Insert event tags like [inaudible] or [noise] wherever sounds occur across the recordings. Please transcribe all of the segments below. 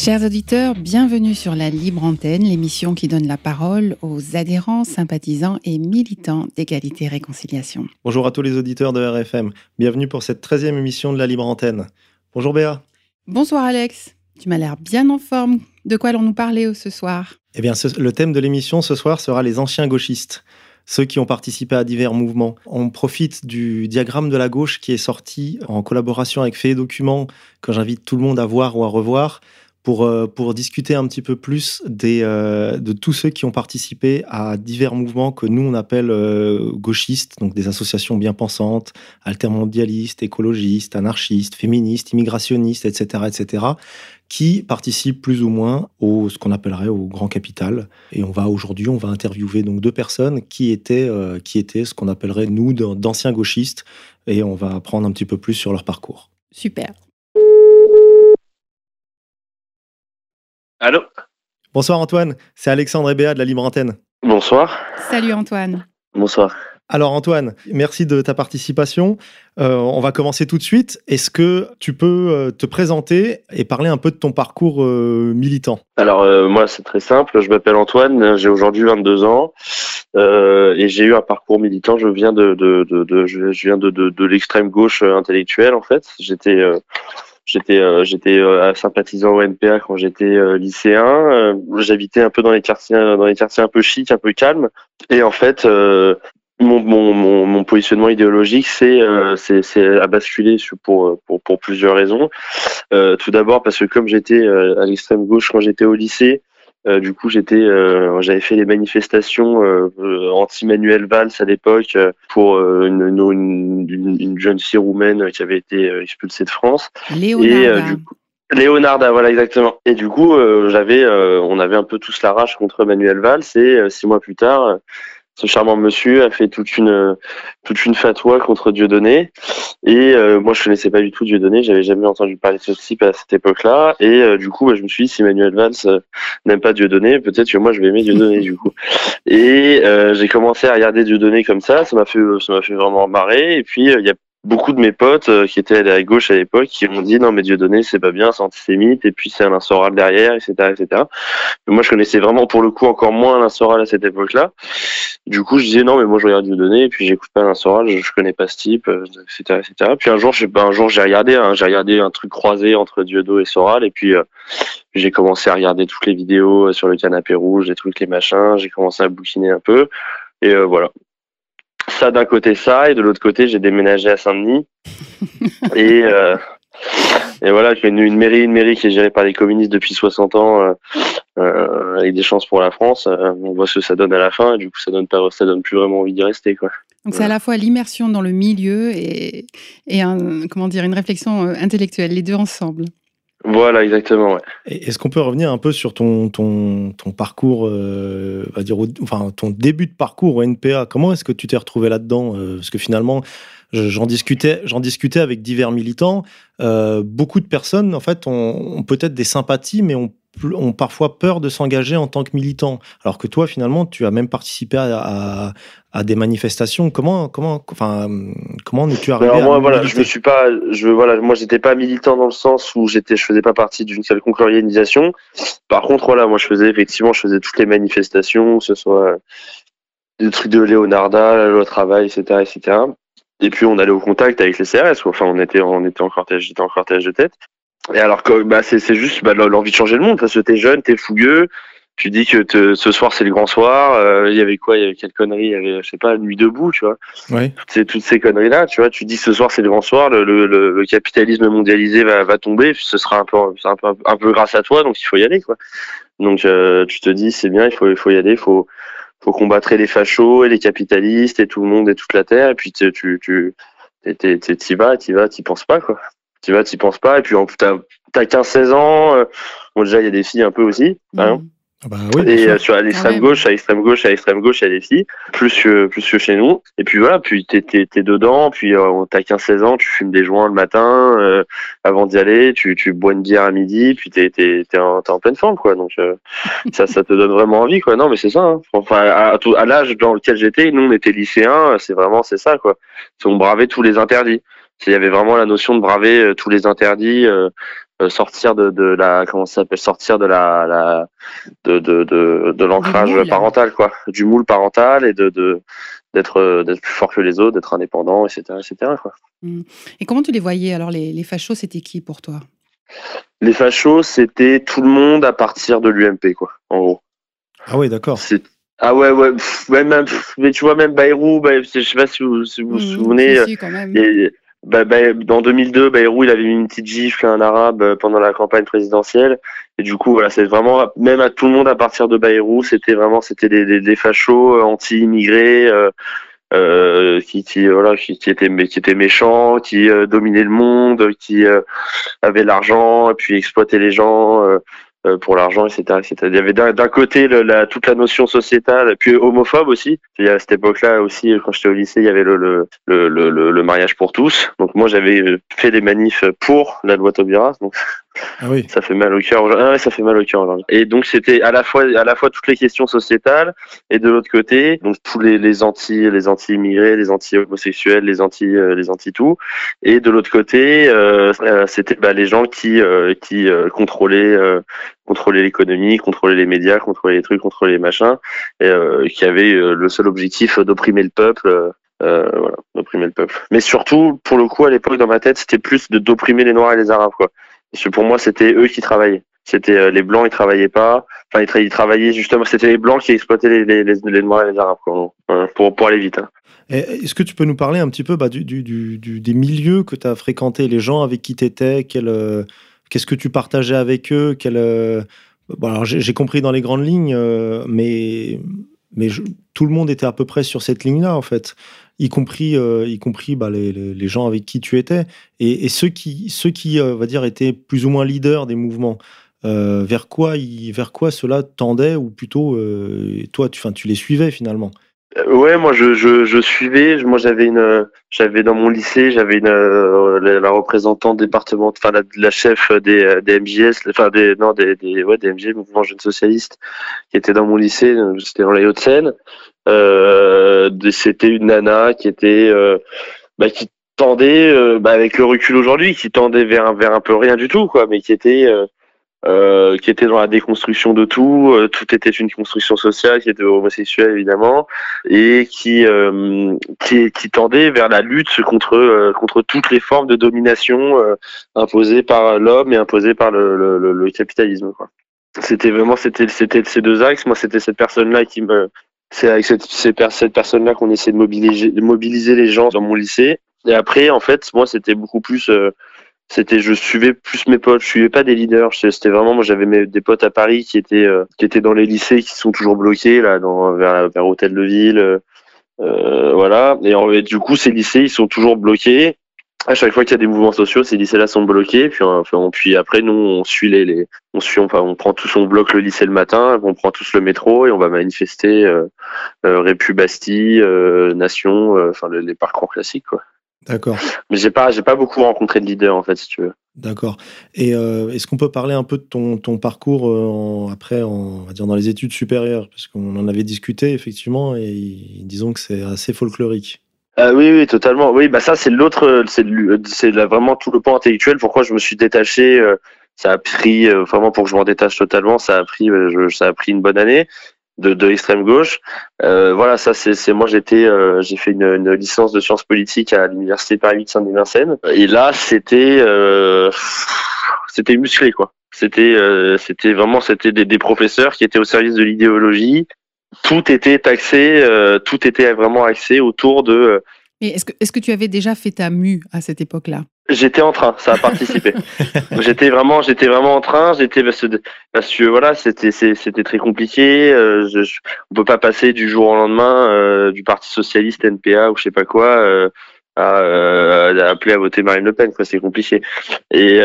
Chers auditeurs, bienvenue sur la Libre Antenne, l'émission qui donne la parole aux adhérents, sympathisants et militants d'égalité et réconciliation. Bonjour à tous les auditeurs de RFM. Bienvenue pour cette 13e émission de la Libre Antenne. Bonjour Béa. Bonsoir Alex. Tu m'as l'air bien en forme. De quoi allons-nous parler ce soir? Eh bien, ce- le thème de l'émission ce soir sera les anciens gauchistes, ceux qui ont participé à divers mouvements. On profite du diagramme de la gauche qui est sorti en collaboration avec Fait Documents, que j'invite tout le monde à voir ou à revoir, pour, euh, pour discuter un petit peu plus euh, de tous ceux qui ont participé à divers mouvements que nous on appelle euh, gauchistes, donc des associations bien pensantes, altermondialistes, écologistes, anarchistes, féministes, immigrationnistes, etc., etc., qui participent plus ou moins au ce qu'on appellerait au grand capital. Et on va aujourd'hui, on va interviewer donc deux personnes qui étaient, qui étaient ce qu'on appellerait nous d'an- d'anciens gauchistes, et on va apprendre un petit peu plus sur leur parcours. Super. Allô Bonsoir Antoine, c'est Alexandre et Béa de la Libre Antenne. Bonsoir. Salut Antoine. Bonsoir. Alors Antoine, merci de ta participation. Euh, on va commencer tout de suite. Est-ce que tu peux euh, te présenter et parler un peu de ton parcours euh, militant? Alors euh, moi c'est très simple, je m'appelle Antoine, j'ai aujourd'hui 22 ans euh, et j'ai eu un parcours militant. Je viens de, de, de, de- je viens de, de, de l'extrême gauche intellectuelle en fait. J'étais euh, j'étais euh, j'étais euh, sympathisant au NPA quand j'étais euh, lycéen. Euh, J'habitais un peu dans les quartiers dans les quartiers un peu chics, un peu calmes et en fait euh, mon, mon, mon, mon positionnement idéologique, c'est euh, c'est à basculer pour, pour, pour plusieurs raisons. Euh, tout d'abord parce que comme j'étais euh, à l'extrême gauche quand j'étais au lycée, euh, du coup j'étais euh, j'avais fait les manifestations euh, anti-Manuel Valls à l'époque pour une, une, une, une jeune fille roumaine qui avait été expulsée de France. Léonard. Et du coup, Léonarda, voilà exactement. Et du coup, j'avais, on avait un peu tous la rage contre Manuel Valls. Et six mois plus tard, ce charmant monsieur a fait toute une toute une fatwa contre Dieudonné. Et euh, moi, je connaissais pas du tout Dieudonné. J'avais jamais entendu parler de ce type à cette époque-là. Et euh, du coup, bah, je me suis dit, si Manuel Valls euh, n'aime pas Dieudonné, peut-être que moi, je vais aimer Dieudonné du coup. Et euh, j'ai commencé à regarder Dieudonné comme ça. Ça m'a fait ça m'a fait vraiment marrer. Et puis euh, il y a beaucoup de mes potes euh, qui étaient à gauche à l'époque qui m'ont dit non mais Dieudonné c'est pas bien c'est antisémite et puis c'est Alain Soral derrière etc etc moi je connaissais vraiment pour le coup encore moins Alain Soral à cette époque là du coup je disais non mais moi je regarde Dieudonné et puis j'écoute pas Alain Soral je, je connais pas ce type euh, etc etc puis un jour je un jour j'ai regardé hein, j'ai regardé un truc croisé entre Dieudonné et Soral et puis euh, j'ai commencé à regarder toutes les vidéos euh, sur le canapé rouge les trucs les machins j'ai commencé à bouquiner un peu et euh, voilà ça d'un côté ça et de l'autre côté j'ai déménagé à Saint-Denis. [laughs] Et euh, et voilà une, une mairie une mairie qui est gérée par les communistes depuis 60 ans euh, euh, avec des chances pour la France. On voit ce que ça donne à la fin et du coup ça donne pas ça donne plus vraiment envie d'y rester quoi. Donc c'est à la fois l'immersion dans le milieu et, et un, comment dire, une réflexion intellectuelle, les deux ensemble. Voilà exactement Est-ce qu'on peut revenir un peu sur ton, ton, ton parcours, euh, va dire, au- enfin ton début de parcours au NPA Comment est-ce que tu t'es retrouvé là-dedans Euh, Parce que finalement, je- j'en discutais, j'en discutais avec divers militants. Euh, beaucoup de personnes, en fait, ont, ont peut-être des sympathies, mais ont, ont parfois peur de s'engager en tant que militant. Alors que toi, finalement, tu as même participé à, à, à des manifestations. Comment, comment, enfin, comment es-tu arrivé Alors à moi, voilà, je me suis pas, je voilà, moi j'étais pas militant dans le sens où j'étais, je faisais pas partie d'une quelconque organisation. Par contre, voilà, moi je faisais effectivement, je faisais toutes les manifestations, que ce soit des trucs de Léonarda, la loi travail, etc., etc. Et puis on allait au contact avec les CRS. Enfin, on était, on était en cortège, j'étais en cortège de tête. Et alors que, bah, c'est, c'est juste bah, l'envie de changer le monde parce que t'es jeune, t'es fougueux. Tu dis que te- ce soir c'est le grand soir. euh, Il y avait quoi Il y avait quelle connerie Il y avait, je sais pas, nuit debout, tu vois Ouais. c'est toutes ces conneries là tu vois tu dis ce soir c'est le grand soir le, le, le- le capitalisme mondialisé va, va tomber ce sera un peu un peu un peu grâce à toi donc il faut y aller quoi donc euh, tu te dis c'est bien il faut il faut y aller il faut faut combattre les fachos et les capitalistes et tout le monde et toute la terre et puis tu tu tu T'y vas, t'y vas, t'y penses pas, quoi. T'y vas, t'y penses pas. Et puis, t'as as 15-16 ans. Euh, bon, déjà, il y a des filles un peu aussi. Hein. Mm. Ah bah oui, et euh, sur l'extrême même. gauche, à l'extrême gauche, à l'extrême gauche, il y a des filles, plus que, plus que chez nous. Et puis voilà, puis t'es, t'es, t'es dedans, puis euh, t'as 15-16 ans, tu fumes des joints le matin, euh, avant d'y aller, tu, tu bois une bière à midi, puis t'es, t'es, t'es, en, t'es en pleine forme, quoi. Donc euh, [laughs] ça, ça te donne vraiment envie, quoi. Non, mais c'est ça. Hein. Enfin, à, à à l'âge dans lequel j'étais, nous on était lycéens, c'est vraiment c'est ça, quoi. On bravait tous les interdits. Il y avait vraiment la notion de braver euh, tous les interdits, euh, euh, sortir de, de la comment ça s'appelle, sortir de la, la de de de, de l'ancrage parental, quoi, du moule parental et de de d'être d'être plus fort que les autres, d'être indépendant, etc., etc. Quoi. Et comment tu les voyais Alors, les, les fachos, c'était qui pour toi? Les fachos, c'était tout le monde à partir de l'UMP, quoi, en gros. Ah oui, d'accord. C'est ah ouais ouais, pff, ouais même, pff, mais tu vois même Bayrou, bah, je sais pas si vous si vous, vous Mm, souvenez. si, si, quand même. Et, bah, bah, dans 2002, Bayrou, il avait mis une petite gifle à un arabe euh, pendant la campagne présidentielle. Et du coup, voilà, c'est vraiment, même à tout le monde à partir de Bayrou, c'était vraiment, c'était des, des, des fachos euh, anti-immigrés, euh, euh, qui, qui, voilà, qui, qui étaient, qui étaient méchants, qui euh, dominaient le monde, qui avaient l'argent, et puis exploitaient les gens. Euh, pour l'argent, etc., etc. Il y avait d'un côté la, toute la notion sociétale, puis homophobe aussi. A à cette époque-là aussi, quand j'étais au lycée, il y avait le, le, le, le, mariage pour tous. Donc moi, j'avais euh, fait des manifs pour la loi Taubira. Ah oui. ça fait mal au cœur. Ah ça fait mal au cœur. Et donc c'était à la fois toutes les questions sociétales et de l'autre côté donc tous les, anti les anti immigrés, les anti homosexuels, les anti euh, les anti tout. Et de l'autre côté euh, euh, c'était bah, les gens qui euh, euh, contrôlaient euh, l'économie, contrôlaient les médias, contrôlaient les trucs, contrôlaient les machins, et euh, qui avaient euh, le seul objectif d'opprimer le peuple. euh, euh, voilà, d'opprimer le peuple. Mais surtout, pour le coup, à l'époque, dans ma tête, c'était plus de d'opprimer les Noirs et les Arabes, quoi. Pour moi, c'était eux qui travaillaient. C'était euh, les blancs, ils travaillaient pas. Enfin, ils, tra- ils travaillaient justement. C'était les blancs qui exploitaient les, les, noirs et les arabes, pour pour aller vite. hein. Est-ce que tu peux nous parler un petit peu bah, du, du- des milieux que tu as fréquentés, les gens avec qui tu étais, qu'est-ce que tu partageais avec eux quel, euh, bon, J'ai compris dans les grandes lignes, euh, mais, mais tout le monde était à peu près sur cette ligne-là, en fait, y compris, euh, y compris bah, les, les- gens avec qui tu étais. Et, et ceux qui, ceux qui euh, va dire, étaient plus ou moins leaders des mouvements. euh, vers quoi, vers quoi cela tendait ou plutôt toi tu, 'fin, tu les suivais finalement? Ouais, moi je, je, je suivais. Moi j'avais une, j'avais dans mon lycée, j'avais une euh, la, la représentante département, enfin la, la chef des, des MJS, enfin des non des, des ouais des MJ, Mouvement Jeune Socialiste, qui était dans mon lycée. euh, C'était dans les Hauts-de-Seine. Euh, C'était une nana qui était, euh, bah, qui tendait, euh, bah, avec le recul aujourd'hui, qui tendait vers vers un peu rien du tout, quoi, mais qui était euh, qui était dans la déconstruction de tout. euh, tout était une construction sociale, qui était homosexuel évidemment, et qui euh, qui, qui tendait vers la lutte contre contre toutes les formes de domination imposées par l'homme et imposées par le, capitalisme. C'était vraiment c'était c'était ces deux axes. Moi, c'était cette personne-là qui me c'est avec cette, cette personne-là qu'on essaie de mobiliser, les gens dans mon lycée. Et après, en fait, moi, c'était beaucoup plus c'était je suivais plus mes potes je suivais pas des leaders. C'était vraiment moi j'avais des potes à Paris qui étaient euh, qui étaient dans les lycées qui sont toujours bloqués là dans vers vers Hôtel de Ville euh, euh, voilà. Et, en- et du coup ces lycées ils sont toujours bloqués. À chaque fois qu'il y a des mouvements sociaux ces lycées là sont bloqués. Puis enfin, on- puis après nous on suit les, les on suit enfin on prend tous on bloque le lycée le matin on prend tous le métro et on va manifester euh, euh, Répu Bastille euh, Nation euh, enfin le- les parcours classiques quoi D'accord. mais j'ai pas j'ai pas beaucoup rencontré de leaders en fait si tu veux D'accord. Et euh, est-ce qu'on peut parler un peu de ton, ton parcours euh, en- après, en, on va dire dans les études supérieures? Parce qu'on en avait discuté, effectivement, et disons que c'est assez folklorique. Ah oui, oui, totalement. Oui, bah ça c'est l'autre, c'est le- c'est vraiment tout le point intellectuel. Pourquoi je me suis détaché euh, Ça a pris euh, vraiment pour que je m'en détache totalement. Ça a pris, euh, je- ça a pris une bonne année de, de l'extrême gauche. Euh, voilà, ça c'est, moi j'étais, euh, j'ai fait une, une licence de sciences politiques à l'université Paris 8 Saint-Denis-Vincennes. Et là c'était, euh, c'était musclé quoi. C'était, euh, c'était vraiment, c'était des, des professeurs qui étaient au service de l'idéologie. Tout était taxé, euh, tout était vraiment axé autour de euh, est-ce que, est-ce que tu avais déjà fait ta mue à cette époque-là? J'étais en train, ça a participé. [laughs] j'étais vraiment, j'étais vraiment en train. J'étais parce que, parce que voilà, c'était, c'était très compliqué. Euh, je, je- on peut pas passer du jour au lendemain euh, du Parti socialiste NPA ou je sais pas quoi euh, à, appeler à voter Marine Le Pen. Quoi, c'est compliqué. Et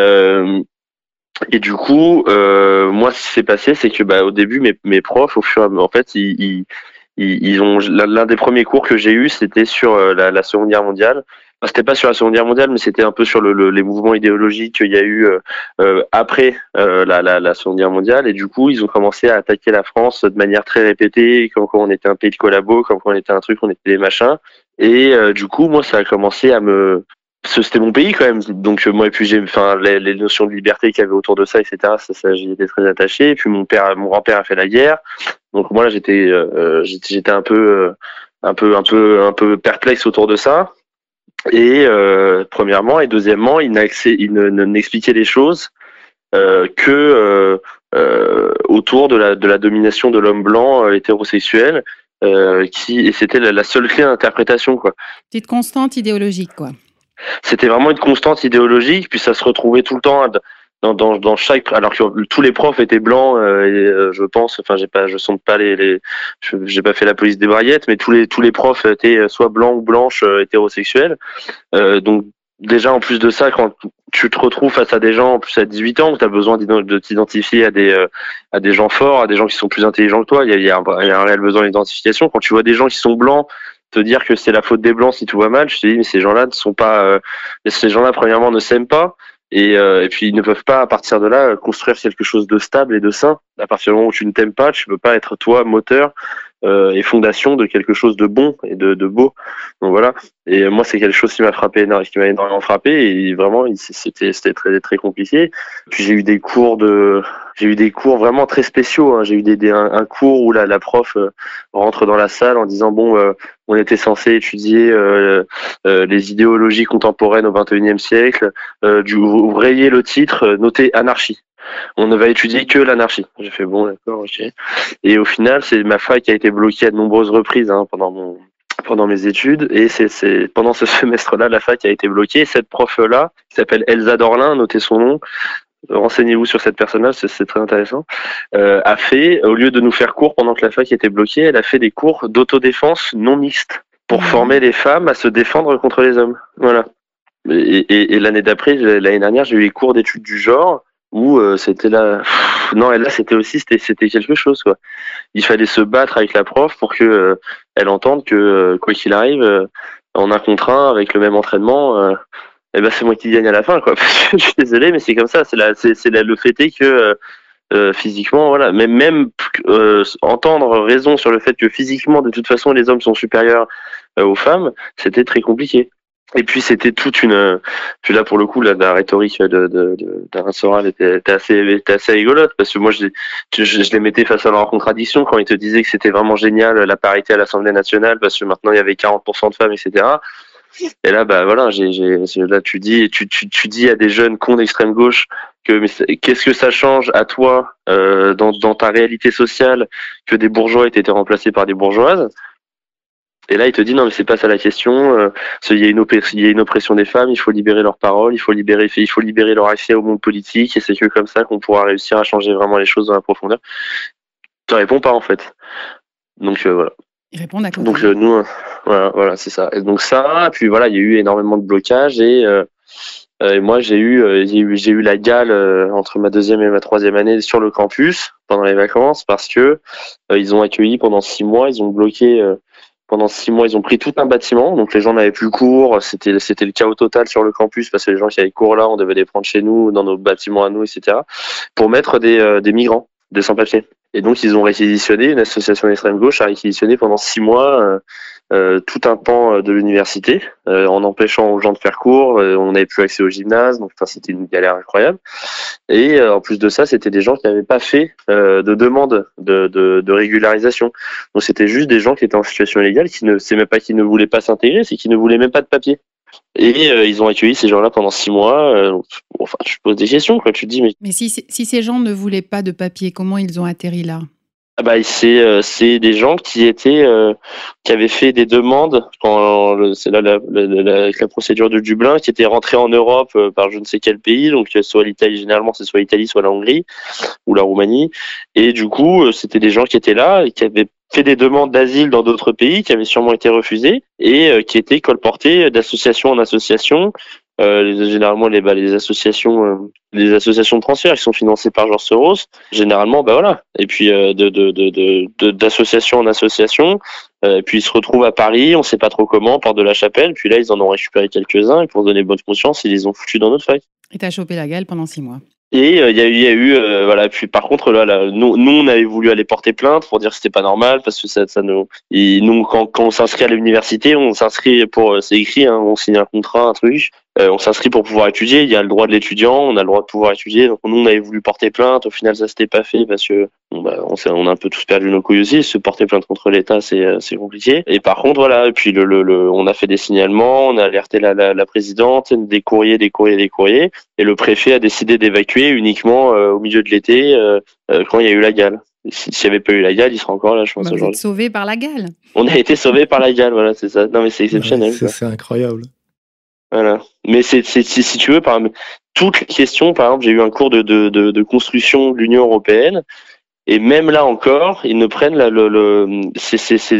et du coup, moi, ce qui s'est passé, c'est que bah, au début, mes, mes profs, au fur et à mesure, en fait, ils, ils, ils ont l'un des premiers cours que j'ai eu, c'était sur la, la Seconde Guerre mondiale c'était pas sur la Seconde Guerre mondiale, mais c'était un peu sur le, les mouvements idéologiques qu'il y a eu euh, euh après euh, la, Seconde Guerre mondiale. Et du coup, ils ont commencé à attaquer la France de manière très répétée, comme quand on était un pays de collabo, comme quand on était un truc, on était des machins. Et du coup, moi, ça a commencé à me c'était mon pays quand même donc moi et puis j'ai les, notions de liberté qu'il y avait autour de ça etc ça j'y étais très attaché et puis mon père mon grand père a fait la guerre donc moi là j'étais j'étais un peu un peu un peu un peu perplexe autour de ça et euh, premièrement, et deuxièmement, il n'expliquait les choses euh, que euh, euh, autour de la, de la domination de l'homme blanc euh, hétérosexuel, euh, qui et c'était la, la, seule clé d'interprétation quoi. Petite constante idéologique quoi. C'était vraiment une constante idéologique, puis ça se retrouvait tout le temps dans, dans, dans chaque alors que tous les profs étaient blancs euh, euh, je pense enfin j'ai pas je sens pas les, les j'ai pas fait la police des barillettes mais tous les tous les profs étaient soit blancs ou blanches euh, hétérosexuels. Donc déjà en plus de ça quand tu te retrouves face à des gens en plus à 18 ans où tu as besoin de t'identifier à des à des gens forts à des gens qui sont plus intelligents que toi il y a, y y a un réel besoin d'identification. Quand tu vois des gens qui sont blancs te dire que c'est la faute des blancs si tout va mal je te dis mais ces gens-là ne sont pas ces gens-là premièrement ne s'aiment pas et, euh, et, puis ils ne peuvent pas à partir de là construire quelque chose de stable et de sain. À partir du moment où tu ne t'aimes pas, tu peux pas être toi moteur et fondation de quelque chose de bon et de, de beau. Donc voilà. Et moi c'est quelque chose qui m'a frappé, qui m'a énormément frappé et vraiment c'était c'était très très compliqué. Puis j'ai eu des cours de j'ai eu des cours vraiment très spéciaux. Hein. J'ai eu des, un, cours où la, la prof euh, rentre dans la salle en disant bon, euh, on était censé étudier euh, euh les idéologies contemporaines au XXIe siècle. du, vous rayez le titre, notez anarchie. On ne va étudier que l'anarchie. J'ai fait bon, d'accord, ok. Et au final, c'est ma fac qui a été bloquée à de nombreuses reprises hein, pendant mon pendant mes études et c'est pendant ce [laughs] semestre-là la fac a été bloquée. Cette prof-là, qui s'appelle Elsa Dorlin, notez son nom, renseignez-vous sur cette personne-là, c'est très intéressant, euh, a fait, au lieu de nous faire cours pendant que la fac était bloquée, elle a fait des cours d'autodéfense non mixtes pour mmh. former les femmes à se défendre contre les hommes. Voilà. Et, et, et l'année d'après, l'année dernière, j'ai eu les cours d'études du genre où euh, c'était là. Non, et là, c'était aussi, c'était, quelque chose, quoi. Il fallait se battre avec la prof pour que euh, elle entende que, euh, quoi qu'il arrive, en un contre un, avec le même entraînement, eh ben c'est moi qui gagne à la fin quoi. [laughs] je suis désolé mais c'est comme ça, c'est la c'est le fait que physiquement voilà, même même entendre raison sur le fait que physiquement de toute façon les hommes sont supérieurs aux femmes, c'était très compliqué. Et puis c'était toute une puis là pour le coup la, la rhétorique de de, de Soral était, était, assez était assez rigolote parce que moi je, je, je les mettais face à leur contradiction quand ils te disaient que c'était vraiment génial la parité à l'Assemblée nationale parce que maintenant il y avait 40% de femmes etc et là, bah voilà, j'ai, là tu dis, tu, tu, tu dis à des jeunes cons d'extrême gauche que qu'est-ce que ça change à toi euh, dans, dans ta réalité sociale que des bourgeois aient été remplacés par des bourgeoises? Et là, il te dit non, mais c'est pas ça la question. Euh, il y a une il y a une oppression des femmes. Il faut libérer leurs paroles. Il faut libérer, il faut libérer leur accès au monde politique. Et c'est que comme ça qu'on pourra réussir à changer vraiment les choses dans la profondeur. Tu réponds pas en fait. Donc euh, voilà. Ils répondent à quoi? Donc euh, nous, voilà, voilà c'est ça. Et donc ça, puis voilà, il y a eu énormément de blocages et, et moi j'ai eu, j'ai eu, eu la gale entre ma deuxième et ma troisième année sur le campus pendant les vacances parce que ils ont accueilli pendant six mois, ils ont bloqué pendant six mois, ils ont pris tout un bâtiment, donc les gens n'avaient plus cours, c'était c'était le chaos total sur le campus parce que les gens qui avaient cours là, on devait les prendre chez nous, dans nos bâtiments à nous, etc. pour mettre des, des migrants, des sans-papiers. Et donc ils ont réquisitionné, une association d'extrême gauche a réquisitionné pendant six mois euh, tout un pan euh, de l'université euh, en empêchant aux gens de faire cours. on n'avait plus accès au gymnase, donc enfin, c'était une galère incroyable. Et en plus de ça, c'était des gens qui n'avaient pas fait de demande de, régularisation. Donc c'était juste des gens qui étaient en situation illégale, qui ne c'est même pas qui ne voulaient pas s'intégrer, c'est qui ne voulaient même pas de papier. Et euh, ils ont accueilli ces gens-là pendant six mois. Euh, enfin, je pose des questions, quoi. Tu te dis, mais. Mais si, si ces gens ne voulaient pas de papier, comment ils ont atterri là? Bah, c'est euh, c'est des gens qui étaient euh, qui avaient fait des demandes quand c'est là la, la, la, la, procédure de Dublin qui étaient rentrés en Europe euh, par je ne sais quel pays donc soit l'Italie généralement c'est soit l'Italie soit la Hongrie ou la Roumanie. Et du coup c'était des gens qui étaient là qui avaient fait des demandes d'asile dans d'autres pays qui avaient sûrement été refusées et qui étaient colportées d'association en association euh, généralement les, bah, les associations euh, les associations de transfert qui sont financées par Georges Soros généralement bah voilà et puis euh, de de d'association en association et puis ils se retrouvent à Paris on sait pas trop comment par de la chapelle puis là ils en ont récupéré quelques uns et pour se donner bonne conscience ils les ont foutus dans notre fac et t'as chopé la gale pendant six mois et il y a eu, y a eu voilà. Puis par contre, là, là nous, nous, on avait voulu aller porter plainte pour dire que c'était pas normal parce que ça, ça nous. Et nous, quand, quand on s'inscrit à l'université, on s'inscrit pour, c'est écrit, hein, on signe un contrat, un truc. Euh, on s'inscrit pour pouvoir étudier. Il y a le droit de l'étudiant, on a le droit de pouvoir étudier. Donc nous, on avait voulu porter plainte. Au final, ça s'était pas fait parce que bon, bah, on, on, a un peu tous perdu nos couilles aussi. Se porter plainte contre l'État, c'est euh, compliqué. Et par contre, voilà. Et puis le, le, le, on a fait des signalements, on a alerté la, la, la, présidente, des courriers, des courriers, des courriers. Et le préfet a décidé d'évacuer uniquement euh, au milieu de l'été quand il y a eu la gale. S'il n'y avait pas eu la gale, il serait encore là, je pense. Bah, êtes sauvé par la gale. On a été sauvé par la gale, voilà, c'est ça. Non, mais c'est exceptionnel. c'est incroyable. Voilà. Mais c'est, si tu veux, par toutes les questions, par exemple, j'ai eu un cours de, de, construction de l'Union européenne, et même là encore, ils ne prennent la, le, le c'est,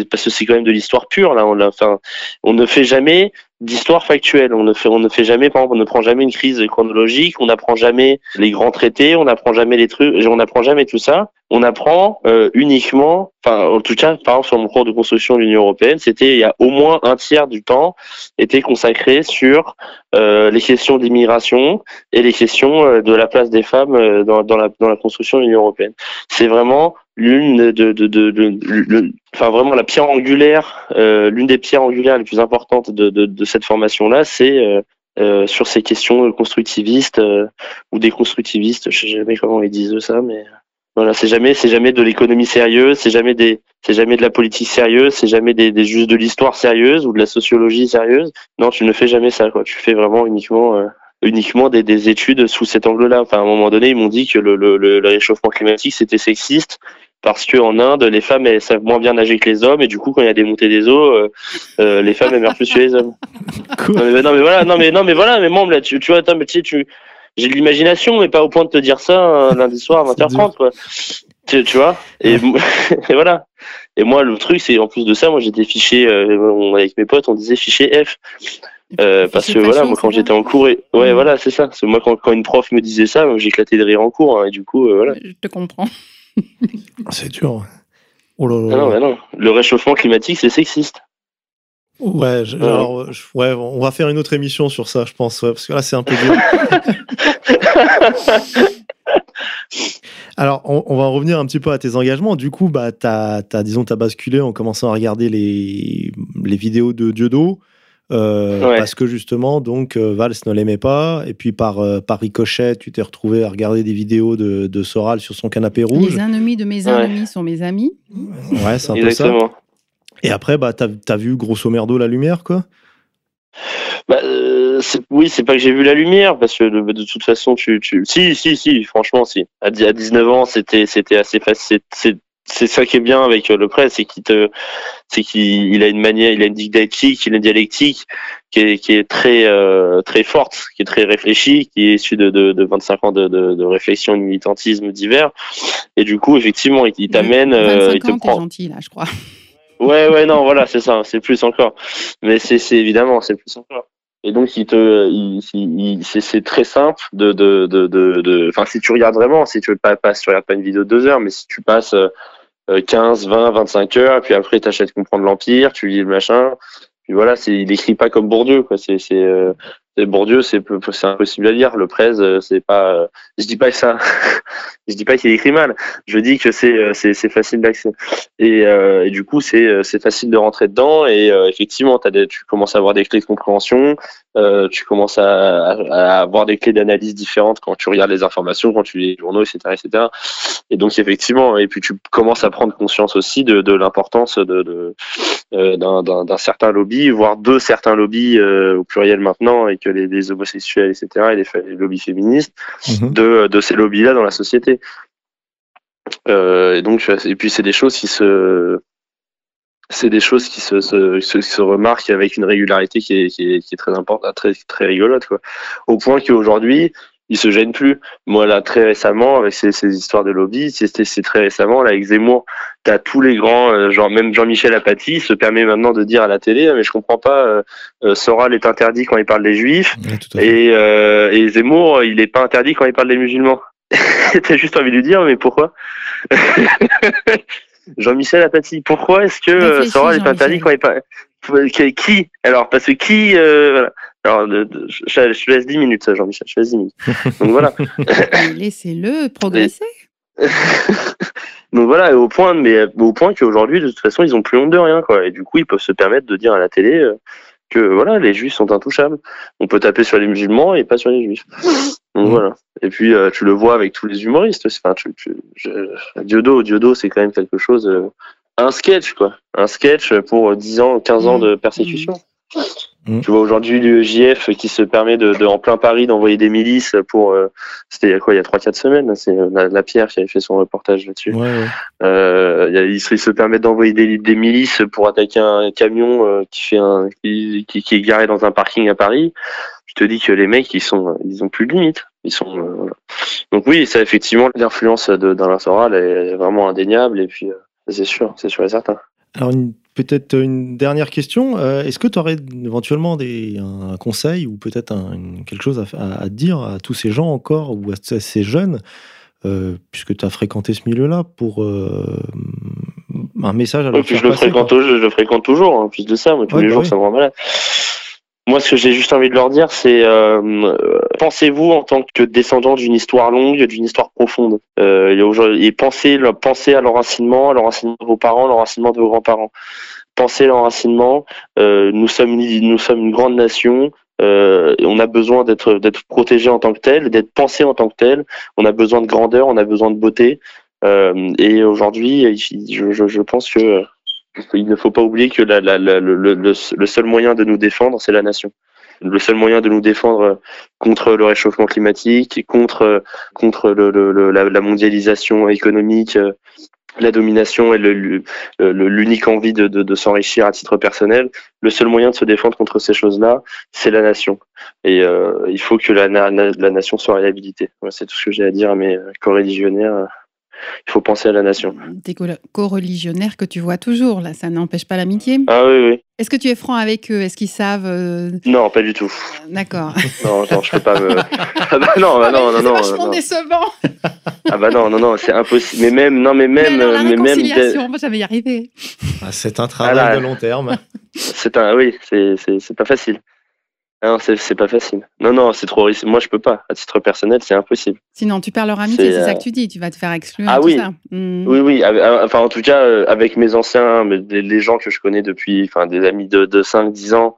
parce que c'est quand même de l'histoire pure là. Enfin, on ne fait jamais d'histoire factuelle. On ne fait, on ne fait jamais, par exemple, on ne prend jamais une crise chronologique. On n'apprend jamais les grands traités. On n'apprend jamais les trucs. On n'apprend jamais tout ça on apprend euh, uniquement, enfin en tout cas, par exemple sur mon cours de construction de l'Union européenne, c'était il y a au moins un tiers du temps était consacré sur euh, les questions d'immigration et les questions euh, de la place des femmes dans, dans, la, dans la construction de l'Union européenne. C'est vraiment l'une de, de, de, enfin vraiment la pierre angulaire, l'une des pierres angulaires les plus importantes de, de, cette formation-là, c'est sur ces questions constructivistes ou déconstructivistes, je sais jamais comment ils disent ça, mais voilà, c'est jamais, c'est jamais de l'économie sérieuse, c'est jamais des, c'est jamais de la politique sérieuse, c'est jamais des, des juste de l'histoire sérieuse ou de la sociologie sérieuse. Non, tu ne fais jamais ça, quoi. Tu fais vraiment uniquement, euh, uniquement des, des, études sous cet angle-là. Enfin, à un moment donné, ils m'ont dit que le, le, le réchauffement climatique c'était sexiste parce que en Inde, les femmes elles savent moins bien nager que les hommes et du coup, quand il y a des montées des eaux, euh, euh les femmes elles meurent plus que les hommes. [laughs] non, mais, non mais voilà, non mais non mais voilà, mais moi, là, tu, tu vois, attends, mais tu sais, tu j'ai de l'imagination, mais pas au point de te dire ça un lundi soir à 20h30, quoi. Tu, tu, vois? Et, [laughs] et, voilà. Et moi, le truc, c'est en plus de ça, moi, j'étais fiché euh, avec mes potes, on disait fiché F. Euh, parce que voilà, moi quand j'étais en cours, et... ouais, mmh. voilà, c'est ça. Moi quand, quand, une prof me disait ça, j'éclatais de rire en cours, hein, et du coup, euh, voilà. Je te comprends. [laughs] c'est dur. Oh là là. Ah non, non. Le réchauffement climatique, c'est sexiste. Ouais, alors, ouais, on va faire une autre émission sur ça, je pense, parce que là, c'est un peu dur. [laughs] alors, on, va revenir un petit peu à tes engagements. Du coup, bah, tu as, disons, as basculé en commençant à regarder les, les vidéos de Dieudo. Euh, parce que justement, donc euh, Valls ne l'aimait pas, et puis par, euh, par ricochet, tu t'es retrouvé à regarder des vidéos de, de, Soral sur son canapé rouge. Les ennemis de mes ennemis sont mes amis. Ouais, c'est un peu ça. Et après, bah, t'as as vu grosso merdo la lumière, quoi? Bah, euh, oui, c'est pas que j'ai vu la lumière, parce que de, de, toute façon, tu, tu, si, si, si, franchement, si. À, 19 ans, c'était, c'était assez facile. C'est ça qui est bien avec euh, le presse, c'est qu'il te, c'est qu'il a une manière, il a une didactique, il a une dialectique qui est, qui est très, euh, très forte, qui est très réfléchie, qui est issue de, de, de 25 ans de, de, de réflexion, de militantisme divers. Et du coup, effectivement, il, t'amène, euh, il te prend. gentil là, je crois. Ouais, ouais, non, voilà, c'est ça, c'est plus encore. Mais c'est évidemment, c'est plus encore. Et donc, il te, il, c'est très simple de, de, de, de, enfin, si tu regardes vraiment, si tu veux pas, pas, si tu regardes pas une vidéo de deux heures, mais si tu passes 15, 20, 25 heures, puis après, t'achètes Comprendre l'Empire, tu lis le machin, puis voilà, c'est, il écrit pas comme Bourdieu, quoi. C'est, c'est, euh, Bourdieu, c'est impossible à lire. Le presse, euh, c'est pas. Euh, je dis pas ça. [laughs] je dis pas qu'il écrit mal. Je dis que c'est euh, facile d'accès. Et, du coup, c'est facile de rentrer dedans. Et effectivement, tu commences à avoir des clés de compréhension. Tu commences à, avoir des clés d'analyse différentes quand tu regardes les informations, quand tu lis les journaux, etc., etc. Et donc effectivement, et puis tu commences à prendre conscience aussi de, l'importance d'un certain lobby, voire de certains lobbies au pluriel maintenant, et les, les homosexuels, etc., et les, lobbies féministes, mhm. de, de ces lobbies-là dans la société. Euh, et donc, et puis c'est des choses qui se c'est des choses qui se, se, se, remarquent avec une régularité qui est, qui est, qui est très importante, très, très rigolote, quoi. Au point qu'aujourd'hui, il se gêne plus. Moi là très récemment avec ces, ces histoires de lobby, c'est très récemment là avec Zemmour, t'as tous les grands, euh, genre même Jean-Michel Apathy se permet maintenant de dire à la télé, mais je comprends pas, euh, euh, Soral est interdit quand il parle des juifs Ouais, et, euh, et Zemmour il est pas interdit quand il parle des musulmans. [laughs] T'as juste envie de lui dire mais pourquoi? [laughs] Jean-Michel Apathy, pourquoi est-ce que Soral est interdit quand il parle? Qui, qui Alors parce que qui euh, voilà. Alors de- de- je, je te laisse 10 minutes Jean-Michel, je te laisse 10 minutes. Donc voilà. [laughs] Laissez-le progresser. [laughs] Donc voilà, au point, mais au point qu'aujourd'hui, de toute façon, ils ont plus honte de rien, quoi. Et du coup, ils peuvent se permettre de dire à la télé euh, que voilà, les juifs sont intouchables. On peut taper sur les musulmans et pas sur les juifs. [laughs] Donc voilà. Et puis euh, tu le vois avec tous les humoristes. Enfin, tu, tu, je- Diodo, Diodo, c'est quand même quelque chose. euh, un sketch, quoi. Un sketch pour 10 ans, 15 ans de persécution. Mhm. Tu vois aujourd'hui le JF qui se permet de, de en plein Paris d'envoyer des milices pour. euh, C'était il y a quoi Il y a 3-4 semaines. là, C'est euh, la, la Pierre qui avait fait son reportage là-dessus. Ouais, ouais. Euh, il se, permet d'envoyer des, des milices pour attaquer un camion euh, qui fait un qui, qui, qui est garé dans un parking à Paris. Je te dis que les mecs ils sont ils ont plus de limites. Ils sont voilà. donc oui ça effectivement l'influence de d'Alain Soral est vraiment indéniable et puis c'est sûr c'est sûr et certain. Alors, une- peut-être une dernière question. Euh, Est-ce que tu aurais éventuellement des, un conseil ou peut-être un- quelque chose à, dire à tous ces gens encore ou à, ces jeunes, euh, puisque tu as fréquenté ce milieu-là, pour euh, un message à leur Et puis je le fréquente au- je le fréquente toujours en plus de ça moi tous Ouais, les bah jours oui. ça me rend malade. Moi, ce que j'ai juste envie de leur dire, c'est euh, euh, pensez-vous en tant que descendant d'une histoire longue, d'une histoire profonde, euh, et, pensez, pensez à l'enracinement, à l'enracinement de vos parents, l'enracinement de vos grands-parents. Pensez à l'enracinement. Euh, nous sommes, nous sommes une grande nation. Euh, on a besoin d'être d'être protégé en tant que tel, d'être pensé en tant que tel. On a besoin de grandeur, on a besoin de beauté. Euh, et aujourd'hui, je, je, je pense que il ne faut pas oublier que le, seul moyen de nous défendre, c'est la nation. Le seul moyen de nous défendre contre le réchauffement climatique, contre le- la, mondialisation économique, euh, la domination et l'unique envie de, s'enrichir à titre personnel, le seul moyen de se défendre contre ces choses-là, c'est la nation. Et euh, il faut que la, na- na- la nation soit réhabilitée. C'est tout ce que j'ai à dire à mes co-religionnaires. Il faut penser à la nation. Des co- co-religionnaires que tu vois toujours, là, ça n'empêche pas l'amitié. Ah oui, oui. Est-ce que tu es franc avec eux? Est-ce qu'ils savent euh, Non, pas du tout. D'accord. [laughs] Non, non, je peux pas me. [laughs] Ah bah non, bah non, non, c'est non. vachement non. décevant. [laughs] Ah bah non, non, non, c'est impossible. Mais même, non, mais même, mais alors, la mais même, moi, j'avais y arriver. Ah, c'est un travail Ah là. de long terme. c'est un, oui, c'est pas facile. Ah Non, c'est, pas facile. Non, non, c'est trop risqué. Moi, je peux pas. À titre personnel, c'est impossible. Sinon, tu perds leur amitié, C'est, ça euh, que tu dis. Tu vas te faire exclure. Ah tout oui. ça. Hmm. Oui, oui. Enfin, en tout cas, euh, avec mes anciens, les gens que je connais depuis, enfin, des amis de, de 5, 10 ans,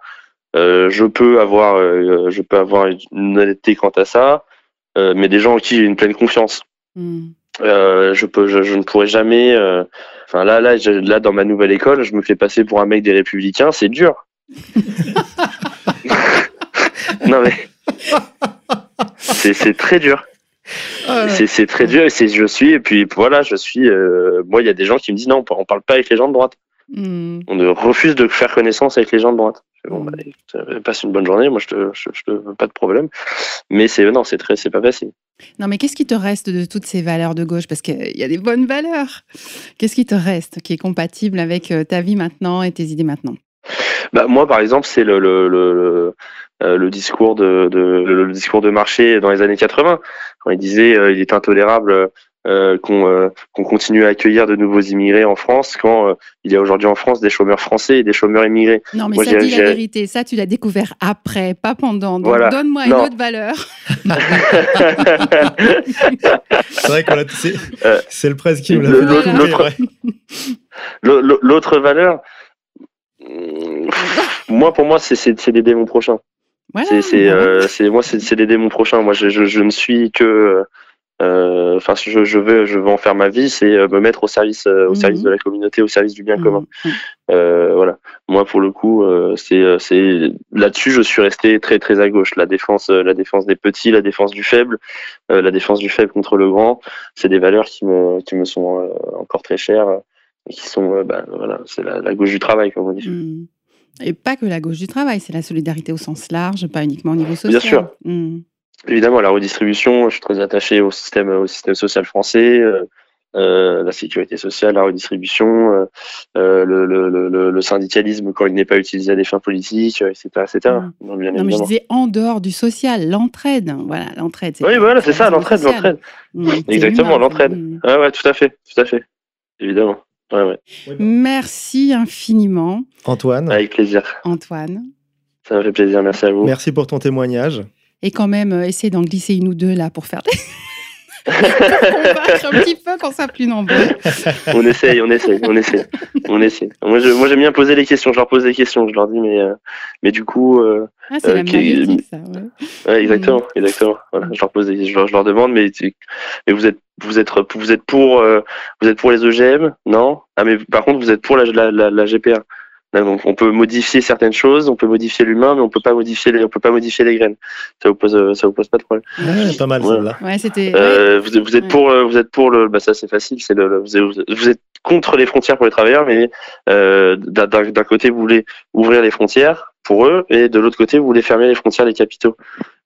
euh, je peux avoir, euh, je peux avoir une honnêteté quant à ça. Mais des gens en qui j'ai une pleine confiance. Hmm. Je peux, je, je ne pourrais jamais. Enfin là, là, là, dans ma nouvelle école, je me fais passer pour un mec des Républicains, c'est dur. [laughs] non mais c'est très dur. Ah, C'est très dur. et C'est je suis et puis voilà, je suis. euh, moi, il y a des gens qui me disent non, on par- on parle pas avec les gens de droite. Hmm. On ne refuse de faire connaissance avec les gens de droite. Bon, bah, écoute, euh, passe une bonne journée. Moi, je te, je, je te pas de problème. Mais c'est non, c'est très, c'est pas facile. Non, mais qu'est-ce qui te reste de toutes ces valeurs de gauche? Parce qu'il y a des bonnes valeurs. Qu'est-ce qui te reste qui est compatible avec euh, ta vie maintenant et tes idées maintenant? Bah, moi, par exemple, c'est le, le, le, le, le discours de, de le, le discours de marché dans les années 80, quand il disait euh, il est intolérable euh, qu'on euh, qu'on continue à accueillir de nouveaux immigrés en France quand euh, il y a aujourd'hui en France des chômeurs français et des chômeurs immigrés. Non, mais Moi, ça dit la vérité. Ça, tu l'as découvert après, pas pendant. Donc, Voilà. donne-moi une autre valeur. [laughs] C'est vrai qu'on a. [laughs] C'est le presse qui me l'a [laughs] l'autre- valeur, moi pour moi c'est d'aider mon prochain. Voilà, C'est euh, moi c'est d'aider mon prochain. Moi je, je, je ne suis que euh, enfin je, je veux je veux en faire ma vie, c'est euh, me mettre au service euh, au Mhm. service de la communauté, au service du bien commun. Hmm. Euh, voilà. Moi pour le coup euh, c'est euh, c'est là-dessus je suis resté très très à gauche. La défense euh, la défense des petits, la défense du faible, euh, la défense du faible contre le grand, c'est des valeurs qui me qui me sont euh, encore très chères euh, et qui sont bah, voilà c'est la, la gauche du travail comme on dit. Hmm. Et pas que la gauche du travail, c'est la solidarité au sens large, pas uniquement au niveau social. Bien sûr. Hmm. Évidemment, la redistribution, je suis très attaché au système, au système social français. Euh, euh, la sécurité sociale, la redistribution, euh, euh, le, le, le, le, syndicalisme quand il n'est pas utilisé à des fins politiques, etc. etc. Mmh. Non, mais je disais en dehors du social, l'entraide. Voilà, l'entraide. Oui, voilà, c'est ça, l'entraide, l'entraide. Mmh, Exactement, l'entraide. Mmh. Ouais, ouais, tout à fait, tout à fait, évidemment. Ouais, ouais. Merci infiniment. Antoine. Avec plaisir. Antoine. Ça me fait plaisir, merci à vous. Merci pour ton témoignage. Et quand même, essayer d'en glisser une ou deux là pour faire des [laughs] un petit peu qu'on soit plus nombreux. on essaye, on essaye, on essaye, on essaye. Moi, je, moi, j'aime bien poser les questions. Je leur pose des questions. Je leur dis, mais, euh, mais du coup. Euh, ah, c'est euh, la qui... ça. Ouais. ouais exactement, mm. exactement. Voilà, je leur pose, des, je leur, je leur demande, mais, mais vous êtes, vous êtes, vous êtes pour, euh, vous êtes pour les EGM, non? Ah, mais par contre, vous êtes pour la, la, la, la GPA. Donc, on peut modifier certaines choses, on peut modifier l'humain, mais on peut pas modifier les, on peut pas modifier les graines. Ça vous pose, ça vous pose pas de problème. Ouais, pas mal ouais. là. Ouais, c'était. Euh, vous, vous, êtes pour, vous êtes pour le, bah ça c'est facile, c'est le, vous êtes, vous êtes contre les frontières pour les travailleurs, mais euh, d'un côté vous voulez ouvrir les frontières pour eux, et de l'autre côté vous voulez fermer les frontières des capitaux.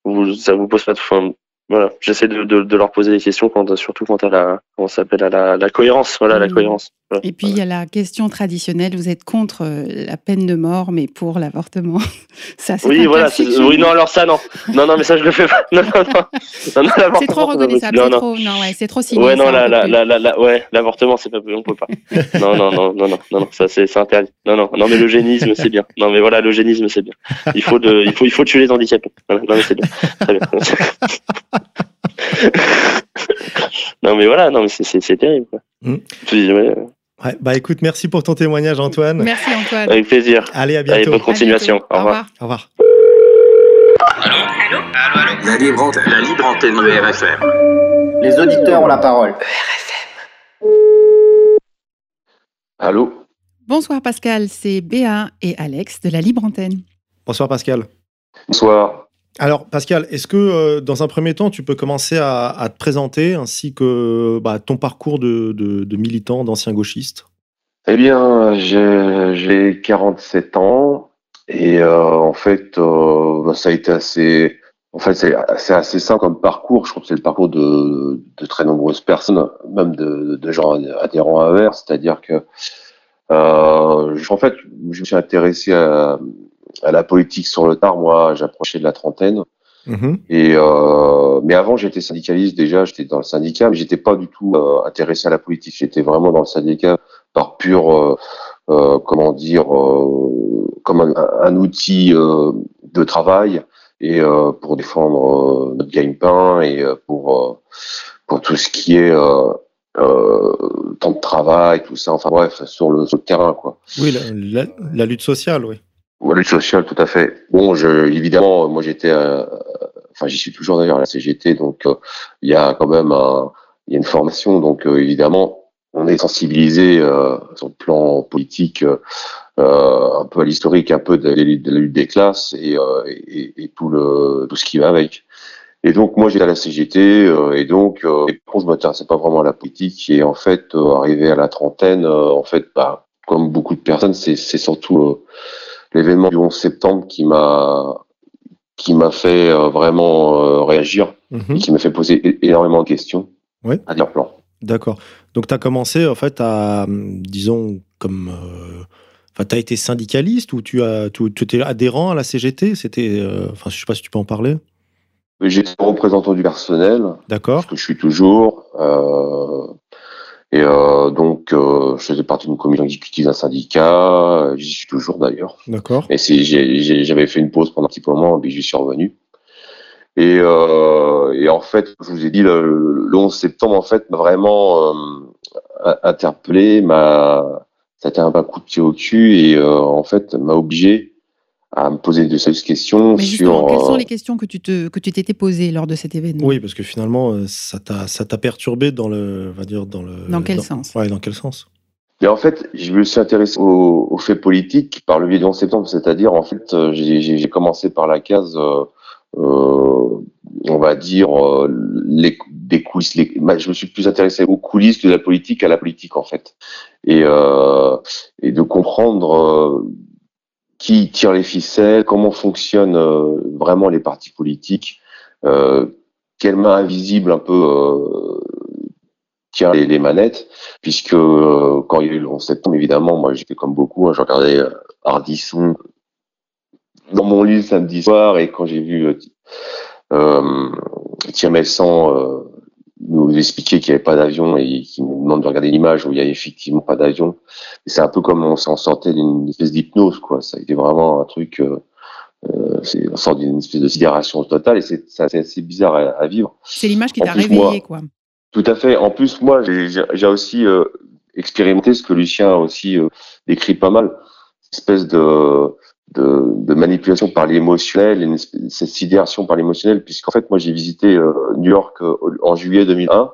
Vous, ça vous pose pas de, enfin, voilà, j'essaie de, de, de, leur poser des questions, quand, surtout quant à la, comment s'appelle, à la, la, cohérence, voilà, mmh. la cohérence. Et puis il y a la question traditionnelle, vous êtes contre la peine de mort, mais pour l'avortement. [laughs] ça, c'est oui, voilà, oui, non, alors ça, non, non, non, mais ça je le fais pas. [laughs] Non, non, non, non c'est trop reconnaissable, c'est trop, non, ouais, c'est trop signé. Ouais, non, la, la, la, la, ouais, l'avortement, c'est pas, on peut pas. [laughs] non, non, non, non, non, non, ça c'est, c'est interdit. Non, non, non, mais l'eugénisme, c'est bien. Non, mais voilà, l'eugénisme, c'est bien. Il faut de, il faut, il faut tuer les handicapés. Non, mais c'est bien, très bien. non mais voilà, non mais c'est terrible. Quoi. Mmh. Puis, ouais. Ouais, bah écoute, merci pour ton témoignage Antoine. Merci Antoine. Avec plaisir. Allez, à bientôt. Allez, bonne continuation. Au revoir. Au revoir. Allô Allô Allô, allô La libre antenne, la libre antenne de RFM. Les auditeurs ont la parole. RFM. Allô? Bonsoir Pascal, c'est Béa et Alex de la libre antenne. Bonsoir Pascal. Bonsoir. Alors, Pascal, est-ce que euh, dans un premier temps, tu peux commencer à, te présenter ainsi que bah, ton parcours de, militant, d'ancien gauchiste? Eh bien, j'ai 47 ans et euh, en fait, euh, bah, ça a été assez. En fait, c'est assez simple comme parcours. Je trouve que c'est le parcours de, très nombreuses personnes, même de, gens adhérents à VER. C'est-à-dire que, en fait, je me suis intéressé à, à la politique sur le tard. Moi, j'approchais de la trentaine. Mmh. Et euh, mais avant, j'étais syndicaliste déjà. J'étais dans le syndicat, mais j'étais pas du tout euh, intéressé à la politique. J'étais vraiment dans le syndicat par pur, euh, euh comment dire, euh, comme un, un outil euh, de travail et pour défendre notre gagne-pain et pour pour tout ce qui est temps de travail, tout ça. Enfin bref, sur le, sur le terrain, quoi. Oui, la, la, la lutte sociale, oui. Ouais, lutte sociale, tout à fait. Bon, je, évidemment, moi j'étais, euh, enfin j'y suis toujours d'ailleurs à la CGT, donc euh, il y a quand même un, y a une formation, donc euh, évidemment, on est sensibilisé euh, sur le plan politique, un peu à l'historique, un peu de, de, la lutte des classes et, et, et, tout le tout ce qui va avec. Et donc moi j'étais à la CGT et donc euh, et je m'intéressais pas vraiment à la politique et en fait arrivé à la trentaine, en fait, bah, comme beaucoup de personnes, c'est surtout l'événement du 11 septembre qui m'a qui m'a fait euh, vraiment euh, réagir mmh. et qui m'a fait poser énormément de questions à leur plan. D'accord. Donc tu as commencé en fait à disons comme euh, enfin tu as été syndicaliste ou tu as tu, tu étais adhérent à la CGT, c'était euh, enfin je sais pas si tu peux en parler. J'étais représentant du personnel. D'accord. Que je suis toujours euh, et euh, donc, euh, je faisais partie d'une commission exécutive d'un syndicat. J'y suis toujours d'ailleurs. D'accord. Et j'avais fait une pause pendant un petit moment, puis j'y suis revenu. Et, euh, et, en fait, je vous ai dit, le, le 11 septembre, en fait, m'a vraiment euh, interpellé, m'a, ça a été un coup de pied au cul et euh, en fait, m'a obligé à me poser de sérieuses questions Mais sur. Quelles sont les questions que tu te que tu t'étais posées lors de cet événement? Oui, parce que finalement, ça t'a ça t'a perturbé dans le, va dire dans le. Dans quel dans, sens? Ouais, dans quel sens? Mais en fait, je me suis intéressé aux, aux faits politiques par le biais du 11 septembre, c'est-à-dire en fait, j'ai commencé par la case. Euh, euh, on va dire euh, les, des coulisses. Les, je me suis plus intéressé aux coulisses de la politique à la politique en fait, et, euh, et de comprendre qui tire les ficelles, comment fonctionnent euh, vraiment les partis politiques, quelle main invisible un peu tient les, les, manettes, puisque quand il y a eu le 11 septembre, évidemment, moi j'étais comme beaucoup, hein, je regardais Hardisson dans mon lit samedi soir et quand j'ai vu euh, Thierry Messan euh, nous expliquer qu'il n'y avait pas d'avion et qui nous demande de regarder l'image où il y a effectivement pas d'avion. C'est un peu comme on s'en sortait d'une espèce d'hypnose, quoi. Ça a été vraiment un truc, euh, euh c'est on sort d'une espèce de sidération totale et c'est assez bizarre à, vivre. C'est l'image qui t'a réveillé, quoi. Tout à fait. En plus, moi, j'ai aussi euh, expérimenté ce que Lucien a aussi euh, décrit pas mal, espèce de de, de, manipulation par l'émotionnel, cette sidération par l'émotionnel, puisqu'en fait, moi, j'ai visité euh, New York euh, en juillet 2001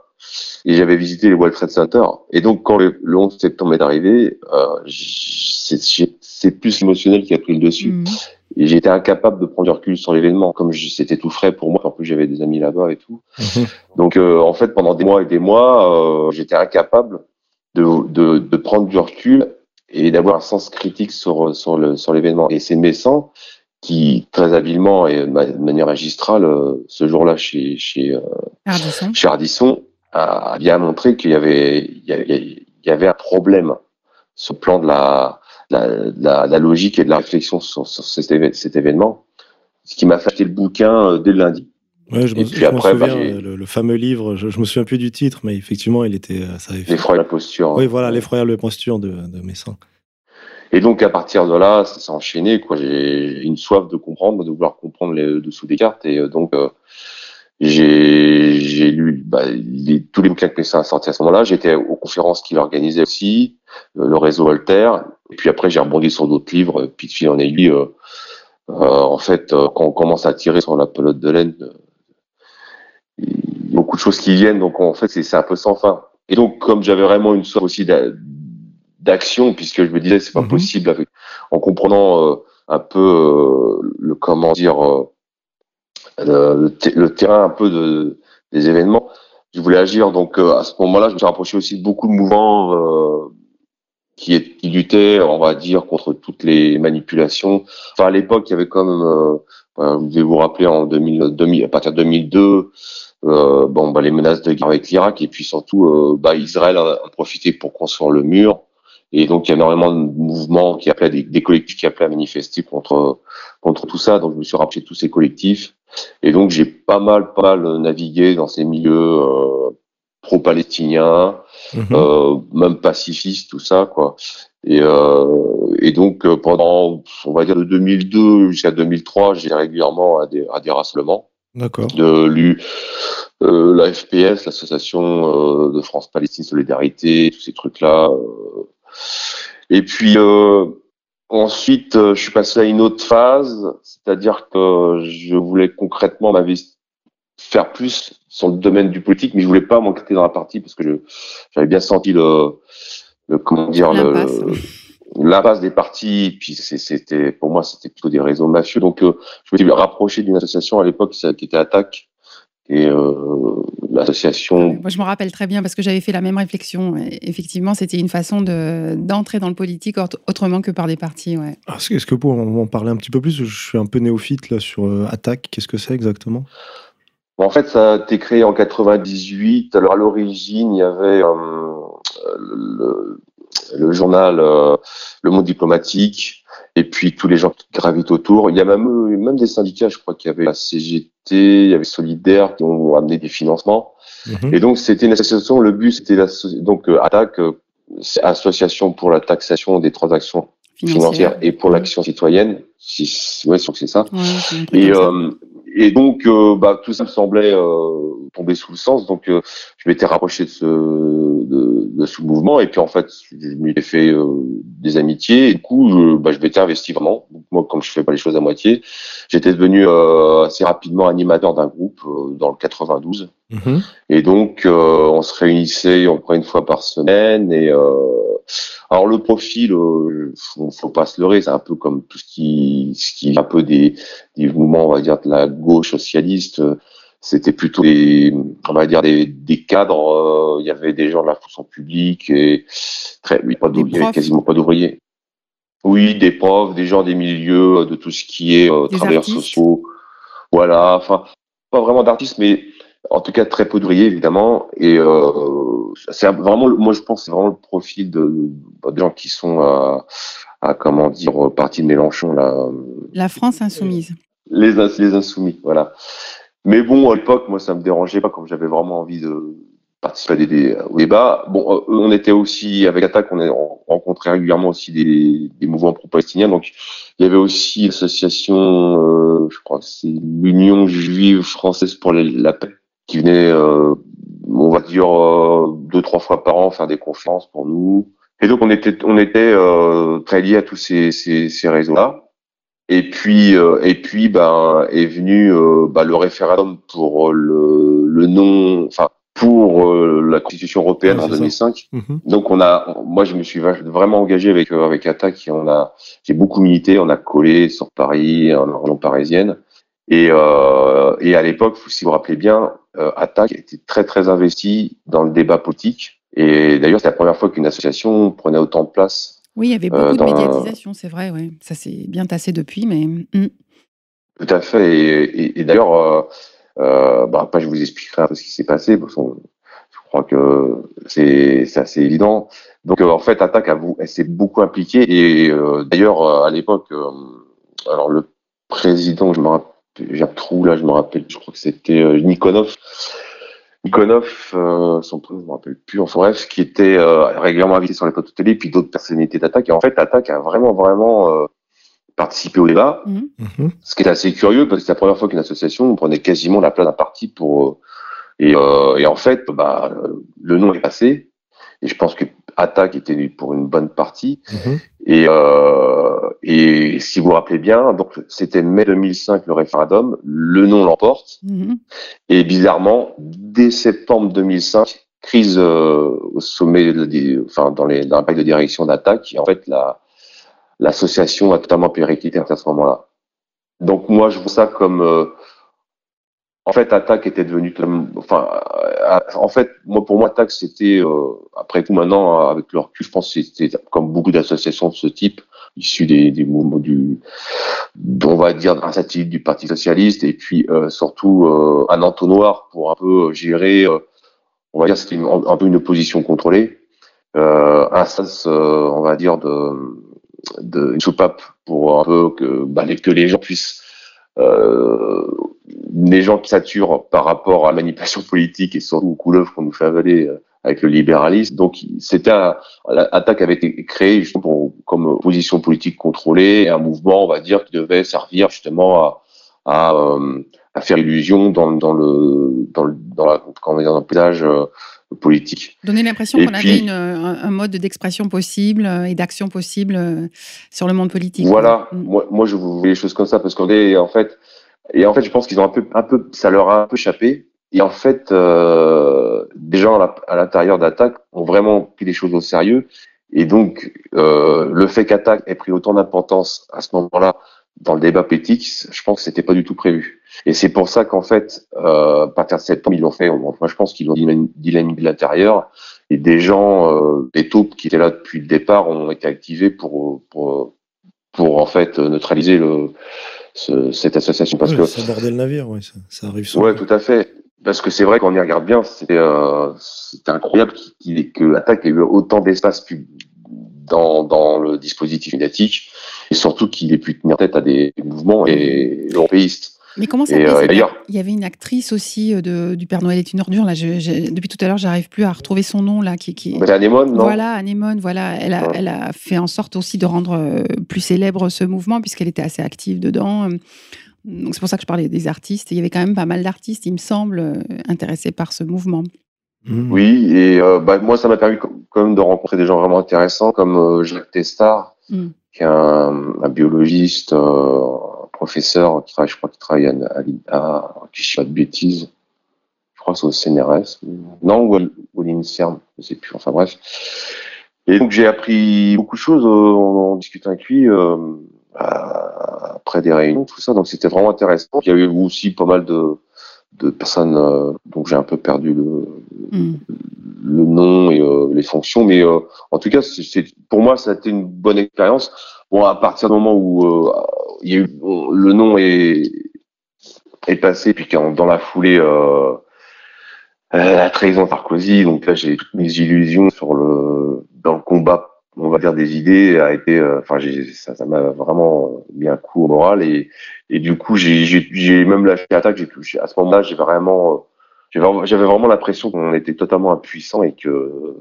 et j'avais visité les World Trade Center. Et donc, quand le, 11 septembre est arrivé, euh, c'est plus l'émotionnel qui a pris le dessus. Mmh. Et j'étais incapable de prendre du recul sur l'événement, comme c'était tout frais pour moi. En plus, j'avais des amis là-bas et tout. Mmh. [laughs] Donc, euh, en fait, pendant des mois et des mois, j'étais incapable de, de, de prendre du recul et d'avoir un sens critique sur sur le sur l'événement. Et c'est Messan qui très habilement et de manière magistrale euh, ce jour-là chez chez euh, Ardisson. chez Ardisson a bien montré qu'il y avait il y avait, il y avait un problème sur le plan de la la, la, la logique et de la réflexion sur, sur cet, cet événement, ce qui m'a fait acheter le bouquin euh, dès le lundi. Ouais, je me, puis après, bah, souviens, le, fameux livre, je, je, me souviens plus du titre, mais effectivement, il était. Ça avait L'effroyable posture. Oui, voilà, l'effroyable posture de, de Messin. Et donc, à partir de là, ça s'est enchaîné, quoi. J'ai une soif de comprendre, de vouloir comprendre les dessous des cartes. Et euh, donc, euh, j'ai lu bah, les, tous les bouquins que Messin a sortis à ce moment-là. J'étais aux conférences qu'il organisait aussi, euh, le réseau Voltaire. Et puis après, j'ai rebondi sur d'autres livres. Puis de fil en aiguille, en fait, quand on commence à tirer sur la pelote de laine, beaucoup de choses qui viennent, donc en fait c'est un peu sans fin. Et donc comme j'avais vraiment une soif aussi d'action, puisque je me disais c'est pas mhm. possible avec, en comprenant euh, un peu euh, le comment dire euh, le, terrain un peu de, des événements, je voulais agir. Donc à ce moment-là, je me suis rapproché aussi de beaucoup de mouvements qui, qui luttaient, on va dire, contre toutes les manipulations. Enfin à l'époque, il y avait quand même, vous devez vous rappeler en 2000, 2000 à partir de 2002 euh, bon, bah, les menaces de guerre avec l'Irak et puis surtout, euh, bah, Israël a, profité pour construire le mur. Et donc, il y a énormément de mouvements qui appelaient, des, des, collectifs qui appelaient à manifester contre, contre tout ça. Donc, je me suis rappelé de tous ces collectifs. Et donc, j'ai pas mal, pas mal navigué dans ces milieux euh, pro-palestiniens, mhm. euh, même pacifistes, tout ça, quoi. Et, euh, et donc, euh, pendant, on va dire, de 2002 jusqu'à 2003, j'ai régulièrement à des, à des rassemblements. D'accord. De l'U, euh, la FPS, l'association euh, de France-Palestine Solidarité, tous ces trucs-là. Euh. Et puis ensuite, je suis passé à une autre phase, c'est-à-dire que je voulais concrètement m'investir faire plus sur le domaine du politique, mais je voulais pas m'enquêter dans la partie parce que j'avais bien senti le, le comment dire le, la base des partis, puis c'était pour moi c'était plutôt des réseaux mafieux. Donc euh, je me suis rapproché d'une association à l'époque qui était Attaque et euh, l'association. Moi je me rappelle très bien parce que j'avais fait la même réflexion. Effectivement, c'était une façon de d'entrer dans le politique autrement que par des partis. Ouais. Ah, est-ce que pour en parler un petit peu plus, je suis un peu néophyte là sur euh, Attaque. Qu'est-ce que c'est exactement? En fait, ça a été créé en 98. Alors à l'origine, il y avait le, le journal euh, Le Monde diplomatique, et puis tous les gens qui gravitent autour. Il y a même, euh, même des syndicats, je crois qu'il y avait la CGT, il y avait Solidaire qui ont amené des financements. Mhm. Et donc c'était une association, le but c'était donc euh, ATTAC, Association pour la taxation des transactions financières, et pour l'action citoyenne. Si, ouais, je que c'est ça. et, et donc, bah, tout ça me semblait tomber sous le sens. Donc, je m'étais rapproché de ce, de, de, ce mouvement. Et puis en fait, je m'y ai fait euh, des amitiés. Et du coup, je, bah, je m'étais investi vraiment. moi, comme je fais pas les choses à moitié, j'étais devenu euh, assez rapidement animateur d'un groupe euh, dans le 92. Mhm. Et donc, on se réunissait on prend une fois par semaine. Et alors le profil, faut, faut pas se leurrer, c'est un peu comme tout ce qui, ce qui est un peu des, des mouvements, on va dire, de la gauche socialiste c'était plutôt des, on va dire des, des cadres. Euh, il y avait des gens de la fonction publique et très, oui, pas il y avait quasiment pas d'ouvriers. Oui, des profs, des gens des milieux, de tout ce qui est euh, travailleurs sociaux. Voilà. Enfin, pas vraiment d'artistes, mais en tout cas très peu d'ouvriers évidemment. Et euh, c'est vraiment, moi je pense, c'est vraiment le profil de, de gens qui sont à comment dire parti de Mélenchon là. La France insoumise. Les, les insoumis, voilà. Mais bon, à l'époque, moi, ça me dérangeait pas, comme j'avais vraiment envie de participer à des, au débat. Bon, euh, on était aussi, avec Attaque, on, on rencontrait régulièrement aussi des, des mouvements pro-palestiniens. Donc, il y avait aussi l'association, euh, je crois que c'est l'Union juive française pour la paix, qui venait, euh, on va dire, euh, deux, trois fois par an faire des conférences pour nous. Et donc, on était, on était euh, très liés à tous ces, ces, ces réseaux-là. Et puis, euh, et puis, ben, est venu euh, ben, le référendum pour le, le nom, enfin, pour euh, la Constitution européenne Ouais, en c'est ça. 2005. Mhm. Donc, on a, moi, je me suis vraiment engagé avec euh, avec Attaque et on a, j'ai beaucoup milité. On a collé sur Paris, en région parisienne. Et, euh, et à l'époque, si vous vous rappelez bien, euh, Attaque était très très investi dans le débat politique. Et d'ailleurs, c'est la première fois qu'une association prenait autant de place Oui, il y avait Euh, beaucoup dans de médiatisation, c'est vrai, ouais. Ça s'est bien tassé depuis, mais. mm. Tout à fait. Et, et- et d'ailleurs, euh, euh, bah, après, je vous expliquerai un peu ce qui s'est passé. Parce qu'on- je crois que c'est assez évident. Donc, euh, en fait, Attaque, elle s'est beaucoup impliquée. Et euh, d'ailleurs, euh, à l'époque, euh, alors le président, je me rappelle, j'ai un trou là, je me rappelle, je crois que c'était euh, Nikonov. Nikonov, euh, son prénom, je me rappelle plus, enfin bref, qui était euh, régulièrement invité sur les plateaux télé, puis d'autres personnalités d'Attaque. Et en fait, Attaque a vraiment, vraiment euh, participé au débat. Mhm. Mhm. Ce qui est assez curieux parce que c'est la première fois qu'une association prenait quasiment la place d'un parti pour euh, et, euh, et en fait bah le nom est passé et je pense que Attaque était pour une bonne partie Mhm. et euh, et si vous vous rappelez bien donc c'était mai 2005 le référendum le nom l'emporte Mhm. et bizarrement dès septembre 2005 crise euh, au sommet de- enfin dans les dans la de direction d'Attaque et en fait la l'association a totalement périclité à ce moment-là. Donc moi, je vois ça comme, euh, en fait, Attaque était devenu, enfin, euh, en fait, moi pour moi, Attaque, c'était, euh, après tout maintenant, avec le recul, je pense que c'était comme beaucoup d'associations de ce type, issues des, des mouvements du, on va dire, d'un satellite du Parti socialiste, et puis euh, surtout euh, un entonnoir pour un peu gérer, on va dire, c'était un peu une opposition contrôlée, un sens, on va dire, de de une soupape pour un peu que bah, que les gens puissent les gens qui saturent par rapport à la manipulation [laughs] politique et surtout aux couleuvres qu'on nous fait avaler euh, avec le libéralisme. Donc c'était l'attaque avait été créée justement pour, comme opposition politique contrôlée, un mouvement, on va dire, qui devait servir justement à, à, euh, à faire illusion dans, dans le dans le dans la dans le paysage euh, politique. Donner l'impression qu'on avait une, un, un mode d'expression possible euh, et d'action possible euh, sur le monde politique. Voilà, Mm. moi, moi je voulais des choses comme ça parce qu'on est en fait, et en fait je pense qu'ils ont un peu, un peu, ça leur a un peu échappé. Et en fait, euh, des gens à l'intérieur d'Attaque ont vraiment pris les choses au sérieux. Et donc, euh, le fait qu'Attaque ait pris autant d'importance à ce moment-là dans le débat politique, je pense que c'était pas du tout prévu. Et c'est pour ça qu'en fait, euh, à partir de septembre, ils l'ont fait. Moi, je pense qu'ils l'ont dynam- dynamique de l'intérieur. Et des gens, euh, des taupes qui étaient là depuis le départ, ont été activés pour, pour, pour en fait neutraliser le, ce- cette association. Parce Ouais, que Ça bordait le navire, ouais, ça, ça arrive souvent. Ouais, tout à fait. Parce que c'est vrai qu'on y regarde bien, c'était euh, incroyable que l'attaque ait eu autant d'espace pub- dans, dans le dispositif médiatique et surtout qu'il ait pu tenir tête à des mouvements et européistes. Mais comment ça s'appelle euh, Il y avait une actrice aussi euh, de, du Père Noël est une ordure. Là, je- je- depuis tout à l'heure, j'arrive plus à retrouver son nom là, qui, qui... Mais Anémone, non Voilà, Anémone, voilà, elle a, Ouais. elle a fait en sorte aussi de rendre euh, plus célèbre ce mouvement puisqu'elle était assez active dedans. Donc c'est pour ça que je parlais des artistes. Il y avait quand même pas mal d'artistes, il me semble, euh, intéressés par ce mouvement. Mhm. Oui, et euh, bah, moi, ça m'a permis quand même de rencontrer des gens vraiment intéressants comme euh, Jacques Testard, Mm. qui est un, un biologiste, euh, un professeur qui travaille, je crois qu'il travaille à, à, à qui je pas de bêtises, je crois c'est au CNRS, non, ou, à- ou à l'INSERM, je sais plus, enfin bref. Et donc j'ai appris beaucoup de choses euh, en, en discutant avec lui euh, à- après des réunions, tout ça, donc c'était vraiment intéressant. Il y avait aussi pas mal de, de personnes euh, dont j'ai un peu perdu le, Mm. le nom et euh, les fonctions, mais euh, en tout cas, c'est, pour moi, ça a été une bonne expérience. Bon, à partir du moment où euh, il y a eu bon, le nom est est passé, puis dans la foulée, euh, la trahison de Sarkozy, donc là j'ai toutes mes illusions sur le dans le combat on va dire des idées a été enfin ça ça m'a vraiment mis un coup au moral et et du coup j'ai j'ai même lâché l'attaque. J'ai à ce moment-là j'ai vraiment j'avais vraiment l'impression qu'on était totalement impuissant et que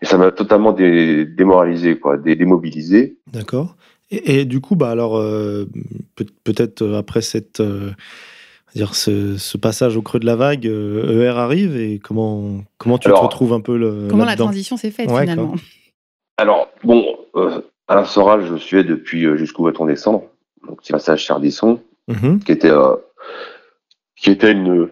et ça m'a totalement démoralisé quoi démobilisé. D'accord. Et, du coup, bah alors, euh, peut-être euh, après cette, euh, dire ce, passage au creux de la vague, ER arrive et comment comment tu te retrouves un peu le comment la transition s'est faite finalement? Alors bon, Alain Soral, je suis depuis jusqu'au bâton décembre, donc petit passage Chardisson, mmh qui était qui était une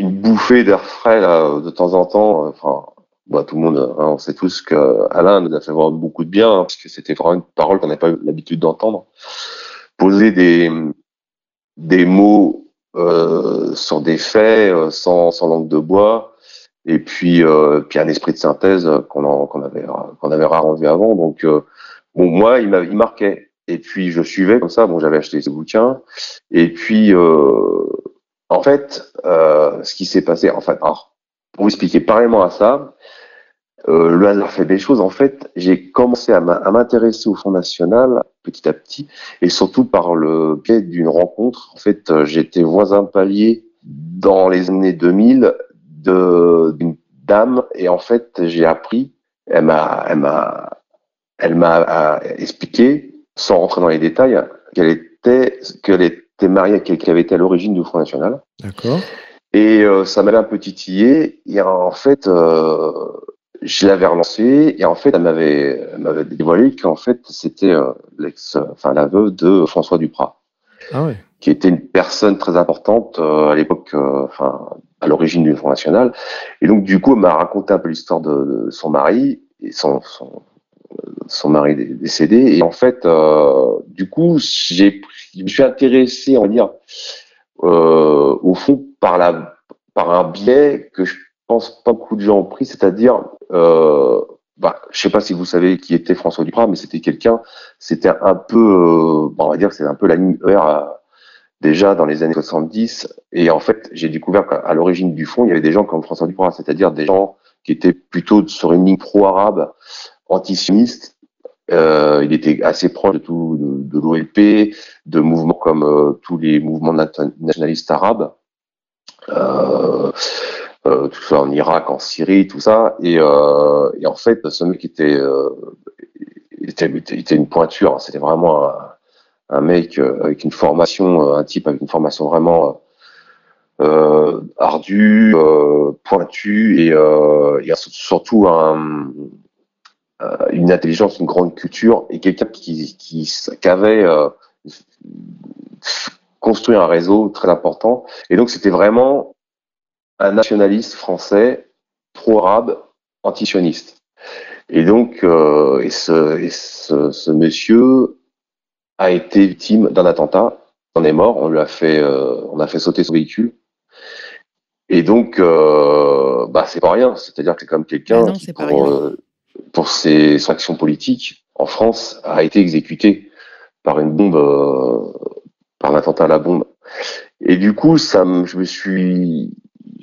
une bouffée d'air frais là, de temps en temps. Enfin, bah, tout le monde, hein, on sait tous que Alain nous a fait voir beaucoup de bien, hein, parce que c'était vraiment une parole qu'on n'a pas eu l'habitude d'entendre. Poser des, des mots euh, sur des faits, euh, sans, sans langue de bois, et puis, euh, puis un esprit de synthèse qu'on qu'on avait, qu'on avait rarement vu avant. Donc, euh, bon, moi, il m'a il marquait. Et puis, je suivais comme ça. Bon, j'avais acheté ce bouquin. Et puis, euh, en fait, ce qui s'est passé, en fait, alors, pour vous expliquer pareillement à ça, euh, le hasard fait des choses. En fait, j'ai commencé à m'intéresser au Front National petit à petit, et surtout par le biais d'une rencontre. En fait, euh, j'étais voisin palier dans les années 2000 d'une dame, et en fait, j'ai appris. Elle m'a, elle m'a, elle m'a expliqué, sans rentrer dans les détails, qu'elle était, qu'elle était mariée qui avait été à l'origine du Front National. D'accord. Et euh, ça m'avait un peu titillé. Et en fait, euh, je l'avais relancé et en fait, elle m'avait, m'avait dévoilé qu'en fait, c'était euh, l'ex, enfin la veuve de François Duprat, ah qui était une personne très importante euh, à l'époque, euh, enfin à l'origine du Front National. Et donc du coup, elle m'a raconté un peu l'histoire de, son mari et son, son, son mari décédé. Et en fait, du coup, j'ai, je me suis intéressé, on va dire, au fond par la, par un biais que je pense pas beaucoup de gens ont pris, c'est-à-dire, euh, bah, je sais pas si vous savez qui était François Duprat, mais c'était quelqu'un, c'était un peu, euh, on va dire, c'est un peu la ligne euh, déjà dans les années 70. Et en fait, j'ai découvert qu'à l'origine du fond, il y avait des gens comme François Duprat, c'est-à-dire des gens qui étaient plutôt sur une ligne pro-arabe, antisioniste. Euh, il était assez proche de tout de, l'OLP, de mouvements comme euh, tous les mouvements nationalistes arabes. Euh, euh, tout ça en Irak, en Syrie, tout ça. Et, euh, et en fait, ce mec était, euh, était, était, une pointure. C'était vraiment un, mec euh, avec une formation, un type avec une formation vraiment euh, ardue, euh, pointue et, et surtout un, une intelligence, une grande culture et quelqu'un qui, qui, qui avait construit un réseau très important. Et donc, c'était vraiment un nationaliste français pro-arabe, anti-sioniste. Et donc, euh, et ce, monsieur a été victime d'un attentat. On est mort. On lui a fait, euh, on a fait sauter son véhicule. Et donc, euh, bah, c'est pas rien. C'est-à-dire que c'est comme quelqu'un ah qui, pour, euh, pour ses, son action politique en France, a été exécuté par une bombe, euh, par un attentat à la bombe. Et du coup, ça, je me suis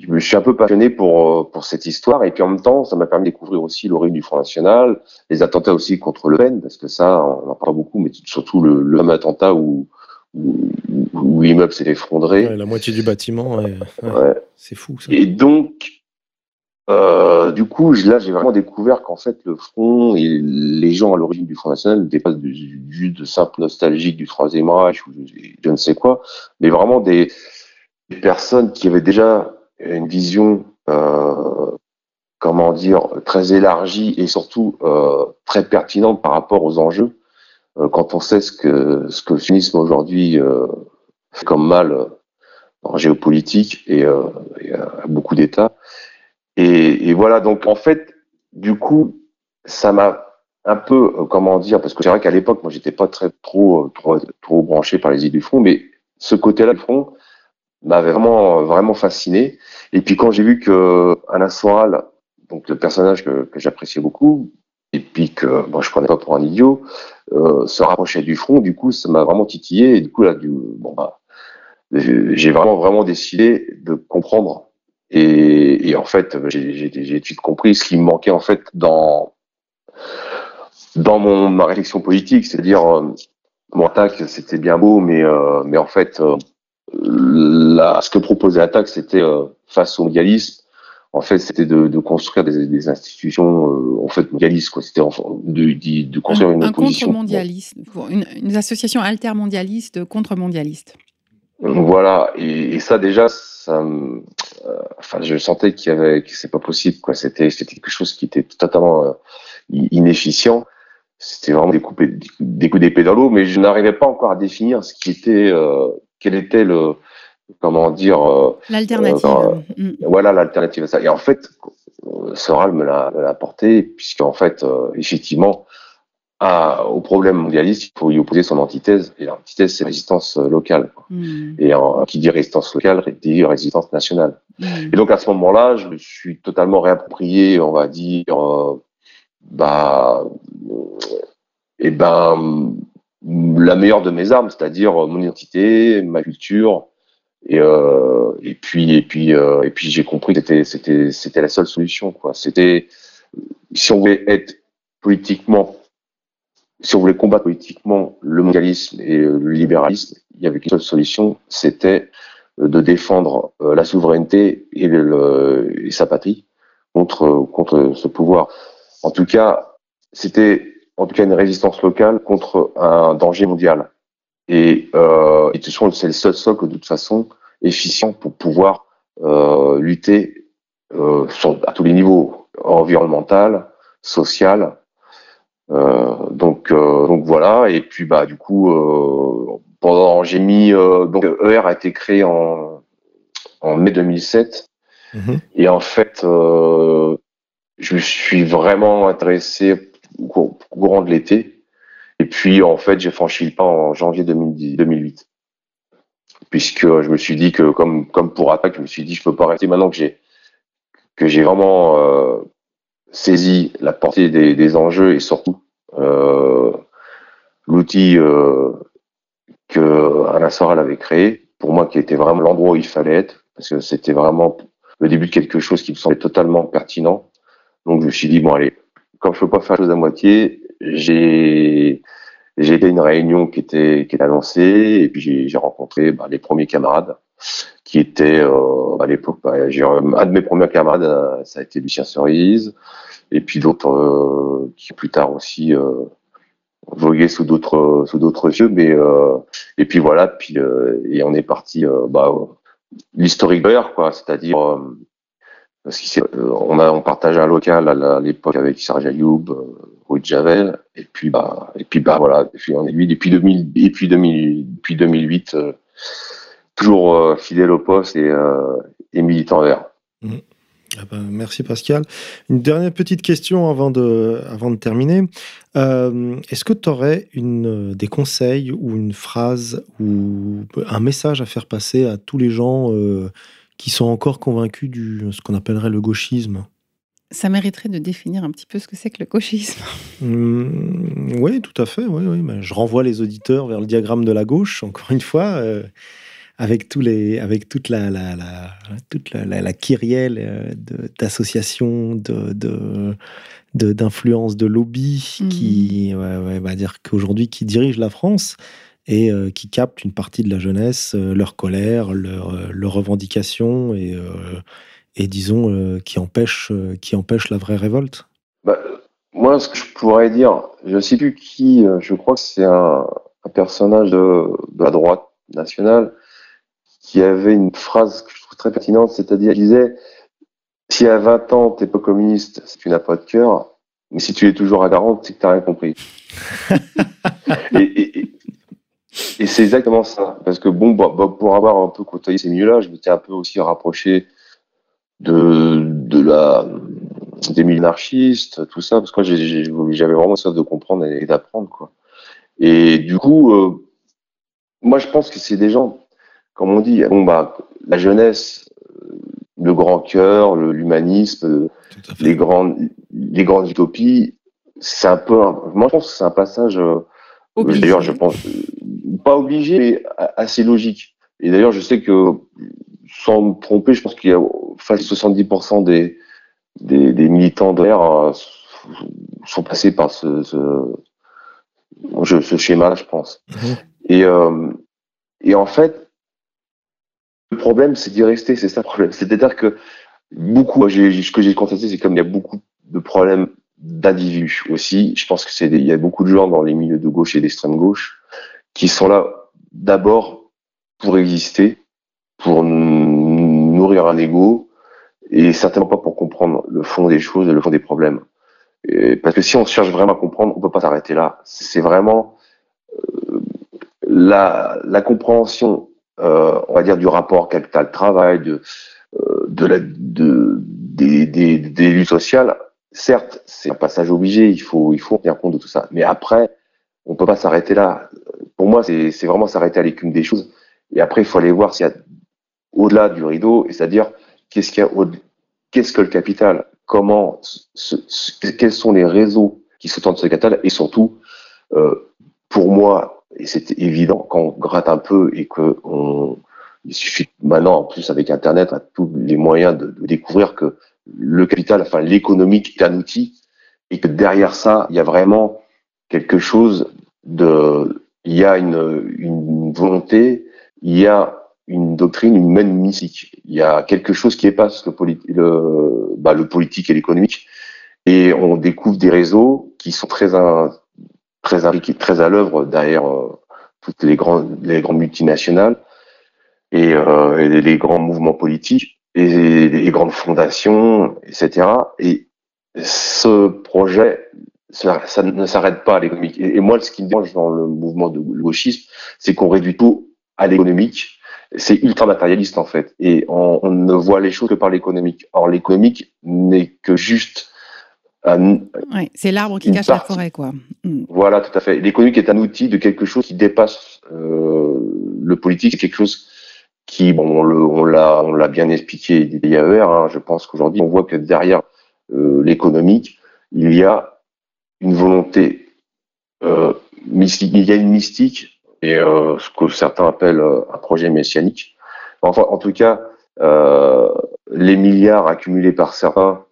je me suis un peu passionné pour euh, pour cette histoire et puis en même temps ça m'a permis de découvrir aussi l'origine du Front National, les attentats aussi contre Le Pen parce que ça on en parle beaucoup mais surtout le, le même attentat où où, où l'immeuble s'est effondré. Ouais, la moitié du bâtiment, ouais, ouais, c'est fou. Ça. Et donc euh, du coup, là, j'ai vraiment découvert qu'en fait, le front et les gens à l'origine du Front National n'étaient pas juste de simples nostalgiques du Troisième Reich ou je ne sais quoi, mais vraiment des, des personnes qui avaient déjà une vision, euh, comment dire, très élargie et surtout euh, très pertinente par rapport aux enjeux. Euh, quand on sait ce que ce que le sionisme aujourd'hui fait comme mal en géopolitique et, à beaucoup d'États. Et, et, voilà, donc en fait, du coup, ça m'a un peu, comment dire, parce que c'est vrai qu'à l'époque, moi, j'étais pas très trop, trop, trop branché par les idées du front, mais ce côté-là du front, m'avait vraiment vraiment fasciné. Et puis quand j'ai vu que Alain Soral, donc le personnage que, que j'appréciais beaucoup, et puis que bon, je prenais pas pour un idiot, euh, se rapprochait du front, du coup ça m'a vraiment titillé. Et du coup là, du, bon bah j'ai vraiment vraiment décidé de comprendre et, et en fait j'ai tout de suite compris ce qui me manquait en fait dans dans mon ma réflexion politique, c'est-à-dire euh, mon attaque c'était bien beau, mais euh, mais en fait euh, la, ce que proposait attaque c'était face au mondialisme en fait, c'était de, de, construire des, des institutions euh, en fait mondialistes. Quoi. C'était de, de, de, construire un, une un opposition. contre-mondialiste, une, une, association altermondialiste contre-mondialiste. Voilà, et, et, ça déjà, ça, euh, enfin, je sentais qu'il y avait, que c'est pas possible. Quoi. C'était, c'était quelque chose qui était totalement euh, inefficient. C'était vraiment des coups, des coups d'épée dans l'eau, mais je n'arrivais pas encore à définir ce qui était, euh, quel était le, comment dire euh, l'alternative. Euh, mm. Voilà l'alternative à ça. Et en fait, Soral me l'a apporté puisqu'en fait, euh, effectivement, à, au problème mondialiste, il faut y opposer son antithèse. Et l'antithèse, c'est résistance locale. Mm. Et en, qui dit résistance locale, dit résistance nationale. Mm. Et donc à ce moment-là, je me suis totalement réapproprié, on va dire, euh, bah, et ben, la meilleure de mes armes, c'est-à-dire mon identité, ma culture, et, euh, et puis et puis euh, et puis j'ai compris que c'était c'était c'était la seule solution quoi. C'était si on voulait être politiquement si on voulait combattre politiquement le mondialisme et le libéralisme, il y avait qu'une seule solution, c'était de défendre euh, la souveraineté et, le, et sa patrie contre contre ce pouvoir. En tout cas, c'était en tout cas une résistance locale contre un danger mondial. Et, euh, et c'est le seul socle de toute façon efficient pour pouvoir euh, lutter euh, sur, à tous les niveaux, environnemental, social. Euh, donc, donc voilà. Et puis bah du coup, pendant j'ai mis donc ER a été créé en en mai 2007. Mmh. Et en fait, je me suis vraiment intéressé courant de l'été et puis, en fait, j'ai franchi le pas en janvier 2010, 2008. Puisque je me suis dit que, comme, comme pour attaque, je me suis dit, je peux pas rester maintenant que j'ai, que j'ai vraiment euh, saisi la portée des, des enjeux et surtout euh, l'outil euh, que Alain Soral avait créé, pour moi, qui était vraiment l'endroit où il fallait être, parce que c'était vraiment le début de quelque chose qui me semblait totalement pertinent. Donc, je me suis dit, bon, allez, comme je peux pas faire chose à moitié, j'ai été à une réunion qui était annoncée et puis j'ai rencontré bah, les premiers camarades qui étaient euh, à l'époque bah, un de mes premiers camarades euh, ça a été Lucien Cerise et puis d'autres euh, qui plus tard aussi voguaient sous d'autres sous d'autres yeux mais et puis voilà puis et on est parti bah, l'historique bear quoi c'est-à-dire a on partage un local à l'époque avec Serge Ayoub, Rue de Javel, et puis bah et puis bah voilà, depuis on est depuis 2000 et puis 2000 depuis 2008 euh, toujours euh, fidèle au poste et, euh, et militant vert. Mmh. Ah bah, merci Pascal. Une dernière petite question avant de, avant de terminer. Euh, Est-ce que tu aurais une, des conseils ou une phrase ou un message à faire passer à tous les gens euh, qui sont encore convaincus du ce qu'on appellerait le gauchisme ça mériterait de définir un petit peu ce que c'est que le gauchisme. Mmh, oui, tout à fait. Oui, oui. Ben, je renvoie les auditeurs vers le diagramme de la gauche, encore une fois, euh, avec, tous les, avec toute la, la, la toute la, la, la kyrielle euh, d'associations, de, de, de, de lobby Mhm. qui, ouais, ouais, va dire qu'aujourd'hui, qui dirigent la France et euh, qui captent une partie de la jeunesse, euh, leur colère, leur, euh, leurs revendications et, et disons, qui, empêchent, euh, qui empêchent la vraie révolte. Bah, moi, ce que je pourrais dire, je ne sais plus qui, je crois que c'est un, un personnage de, de la droite nationale qui avait une phrase que je trouve très pertinente, c'est-à-dire, il disait, si à 20 ans, t'es pas communiste, c'est que tu n'as pas de cœur, mais si tu es toujours à 40, c'est que t'as rien compris. [laughs] et, et, et, c'est exactement ça. Parce que bon, bah, bah, pour avoir un peu côtoyé ces milieux-là, je m'étais un peu aussi rapproché de, de la, des milieux anarchistes, tout ça, parce que j'avais vraiment soif de comprendre et d'apprendre, quoi. Et du coup, euh, moi, je pense que c'est des gens, comme on dit, bon, bah, la jeunesse, euh, le grand cœur, l'humanisme, euh, les grandes, les grandes utopies, c'est un peu, un- moi, je pense que c'est un passage, euh. D'ailleurs, je pense, pas obligé, mais assez logique. Et d'ailleurs, je sais que, sans me tromper, je pense qu'il y a face 70% des, des, des, militants de l'air euh, sont passés par ce, ce, ce schéma, je pense. Mhm. Et, euh, et en fait, le problème, c'est d'y rester, c'est ça le problème. C'est-à-dire que beaucoup, ce que j'ai constaté, c'est comme il y a beaucoup de problèmes d'individus aussi. Je pense que c'est il y a beaucoup de gens dans les milieux de gauche et d'extrême gauche qui sont là d'abord pour exister, pour nourrir un ego et certainement pas pour comprendre le fond des choses et le fond des problèmes. parce que si on cherche vraiment à comprendre, on peut pas s'arrêter là. C'est vraiment euh, la, la compréhension, euh, on va dire, du rapport capital-travail, de, euh, de la, de, des, des, des luttes sociales certes, c'est un passage obligé, il faut, il faut tenir compte de tout ça. Mais après, on peut pas s'arrêter là. Pour moi, c'est vraiment s'arrêter à l'écume des choses. Et après, il faut aller voir s'il y a au-delà du rideau, c'est-à-dire qu'est-ce qu'il y a qu'est-ce que le capital, comment, quels sont les réseaux qui se tentent ce capital, et surtout, euh, pour moi, et c'est évident quand on gratte un peu et que il suffit maintenant, en plus avec Internet, à tous les moyens de, de découvrir que le capital, enfin l'économique est un outil et que derrière ça, il y a vraiment quelque chose de, il y a une, volonté, il y a une doctrine humaine mystique. Il y a quelque chose qui dépasse bah, le politique et l'économique. Et on découvre des réseaux qui sont très, très, à l'œuvre derrière euh, toutes les grandes, les grandes multinationales euh, et les grands mouvements politiques les grandes fondations, etc. Et ce projet, ça, ne s'arrête pas à l'économique. Et, moi, ce qui me dérange dans le mouvement de gauchisme, c'est qu'on réduit tout à l'économique. C'est ultra matérialiste en fait, et on, ne voit les choses que par l'économique. Or, l'économique n'est que juste un, c'est l'arbre qui cache la forêt, quoi. Mm. Voilà, tout à fait. L'économique est un outil de quelque chose qui dépasse euh, le politique, quelque chose qui, bon, on l'a, on l'a bien expliqué hier. Hein, je pense qu'aujourd'hui, on voit que derrière euh, l'économique, il y a une volonté euh, mystique. Il y a une mystique et euh, ce que certains appellent euh, un projet messianique. Enfin, en tout cas, euh, les milliards accumulés par certains,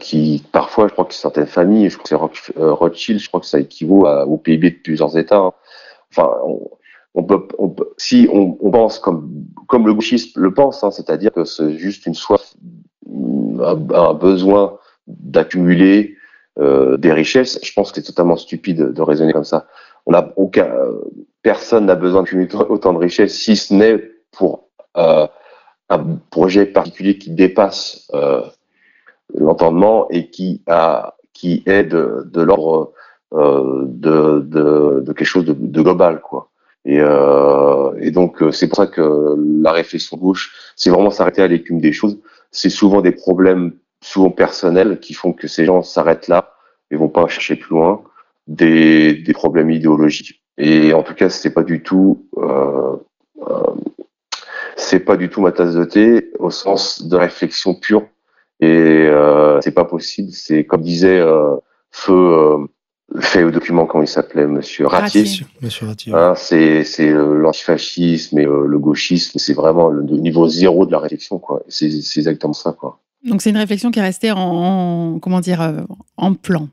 qui parfois, je crois que certaines familles, je crois que c'est Rothschild, je crois que ça équivaut au PIB de plusieurs États. Hein. Enfin, on, on peut, si on, pense comme, le gauchisme le pense, hein, c'est-à-dire que c'est juste une soif, un, un besoin d'accumuler euh, des richesses, je pense que c'est totalement stupide de raisonner comme ça. On a aucun, personne n'a besoin d'accumuler autant de richesses si ce n'est pour euh, un projet particulier qui dépasse euh, l'entendement et qui est de, l'ordre euh, de, quelque chose de, de global, quoi. Et, euh, et donc euh, c'est pour ça que la réflexion gauche, c'est vraiment s'arrêter à l'écume des choses. C'est souvent des problèmes, souvent personnels, qui font que ces gens s'arrêtent là et vont pas chercher plus loin des, des problèmes idéologiques. Et en tout cas, c'est pas du tout, euh, euh, c'est pas du tout ma tasse de thé au sens de réflexion pure. Et euh, c'est pas possible. C'est comme disait euh, Feu euh, fait au document comment il s'appelait Monsieur Ratier. Monsieur Ratier. Hein, c'est c'est l'antifascisme et euh, le gauchisme, c'est vraiment le niveau zéro de la réflexion quoi. C'est exactement ça quoi. Donc c'est une réflexion qui est restée en, comment dire euh, en plan.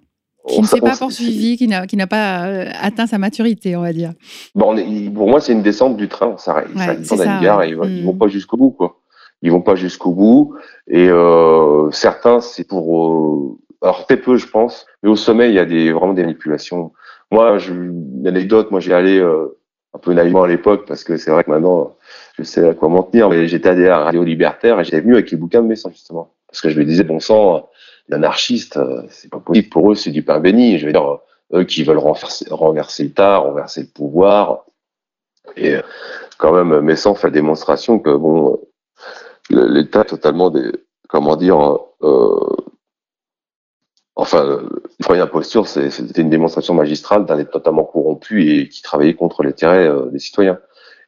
Qui ne s'est pas poursuivi, qui n'a, qui n'a pas euh, atteint sa maturité, on va dire. Bon, pour moi, c'est une descente du train. Ça, ouais, ça à une gare et ils vont mm. pas jusqu'au bout, quoi. Ils vont pas jusqu'au bout. Et euh, certains, c'est pour alors très peu, je pense, mais au sommet, il y a des, vraiment des manipulations. Moi, une anecdote, moi j'ai allé euh, un peu naïvement à l'époque, parce que c'est vrai que maintenant, je sais à quoi m'en tenir, mais j'étais à Radio Libertaire et j'étais venu avec les bouquins de Messin, justement. Parce que je me disais, bon sang, l'anarchiste, euh, c'est pas possible, pour eux, c'est du pain béni. Je veux dire, eux qui veulent renverser, renverser l'État, renverser le pouvoir. Et quand même, Messin fait la démonstration que, bon, l'État totalement des, comment dire, euh, Enfin, le premier imposture, c'était une démonstration magistrale d'un État totalement corrompu et qui travaillait contre l'intérêt euh, des citoyens.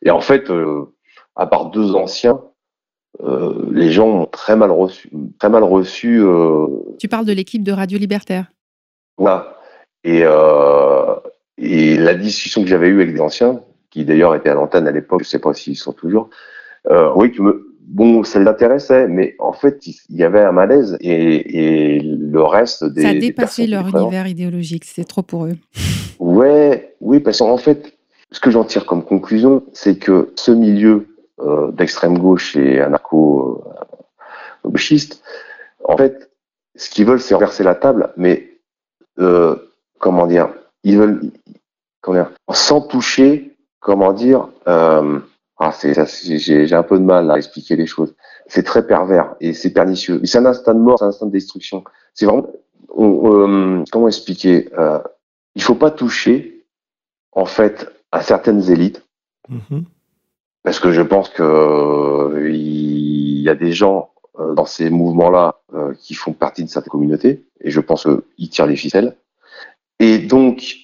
Et en fait, euh, à part deux anciens, euh, les gens ont très mal reçu. Très mal reçu tu parles de l'équipe de Radio Libertaire. Voilà. Et, et la discussion que j'avais eue avec des anciens, qui d'ailleurs était à l'antenne à l'époque, je sais pas s'ils sont toujours. Euh, oui, tu me, bon, ça l'intéressait, mais en fait, il y avait un malaise et, et le reste des. Ça a dépassé leur univers idéologique, c'était trop pour eux. Ouais, oui, parce qu'en fait, ce que j'en tire comme conclusion, c'est que ce milieu euh, d'extrême gauche et anarcho-gauchiste, en fait, ce qu'ils veulent, c'est renverser la table, mais euh, comment dire, ils veulent, comment dire, sans toucher, comment dire, euh, ah, j'ai un peu de mal à expliquer les choses. C'est très pervers et c'est pernicieux. C'est un instant de mort, c'est un instant de destruction. C'est vraiment, euh, comment expliquer euh, Il faut pas toucher, en fait, à certaines élites, mm-hmm. parce que je pense que euh, il y a des gens euh, dans ces mouvements-là euh, qui font partie de certaines communautés, et je pense qu'ils tirent les ficelles. Et donc,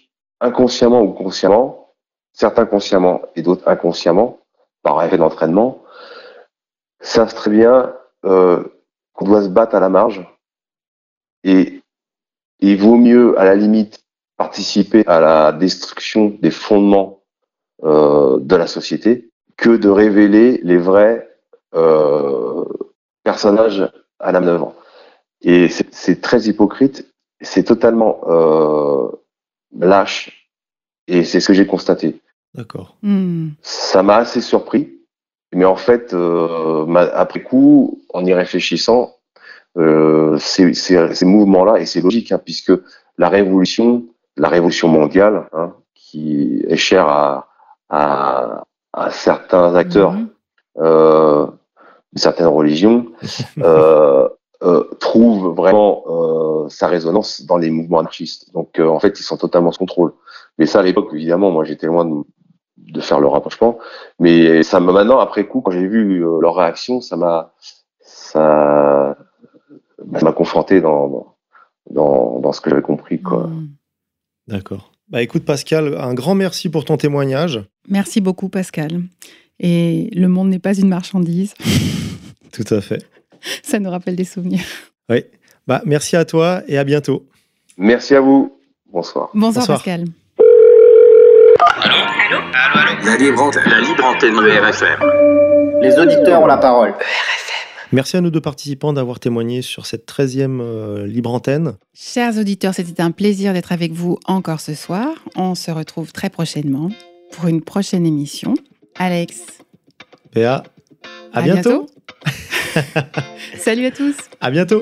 inconsciemment ou consciemment, certains consciemment et d'autres inconsciemment, par effet d'entraînement, savent très bien euh, qu'on doit se battre à la marge et il vaut mieux, à la limite, participer à la destruction des fondements euh, de la société que de révéler les vrais euh, personnages à la manœuvre. Et c'est très hypocrite, c'est totalement lâche, et c'est ce que j'ai constaté. D'accord. Ça m'a assez surpris, mais en fait, euh, après coup, en y réfléchissant, euh, ces, ces, ces mouvements-là, et c'est logique, hein, puisque la révolution, la révolution mondiale, hein, qui est chère à, à, à certains acteurs Mhm. euh, de certaines religions, trouve vraiment sa résonance dans les mouvements anarchistes. Donc en fait, ils sont totalement sous contrôle. Mais ça, à l'époque, évidemment, moi, j'étais loin de, de faire le rapprochement. Mais ça m'a maintenant, après coup, quand j'ai vu euh, leur réaction, ça m'a ça bah, ça m'a confronté dans, dans, dans ce que j'avais compris. Quoi. Hmm. D'accord. Bah écoute Pascal, un grand merci pour ton témoignage. Merci beaucoup, Pascal. Et le monde n'est pas une marchandise. [laughs] Tout à fait. Ça nous rappelle des souvenirs. Oui. Bah merci à toi et à bientôt. Merci à vous. Bonsoir. Bonsoir, Bonsoir. Pascal. La libre antenne. La libre antenne de RFM. Les auditeurs ont la parole. Merci à nos deux participants d'avoir témoigné sur cette 13e euh, libre antenne. Chers auditeurs, c'était un plaisir d'être avec vous encore ce soir. On se retrouve très prochainement pour une prochaine émission. Alex, Béa, à, bientôt. [laughs] Salut à tous. À bientôt.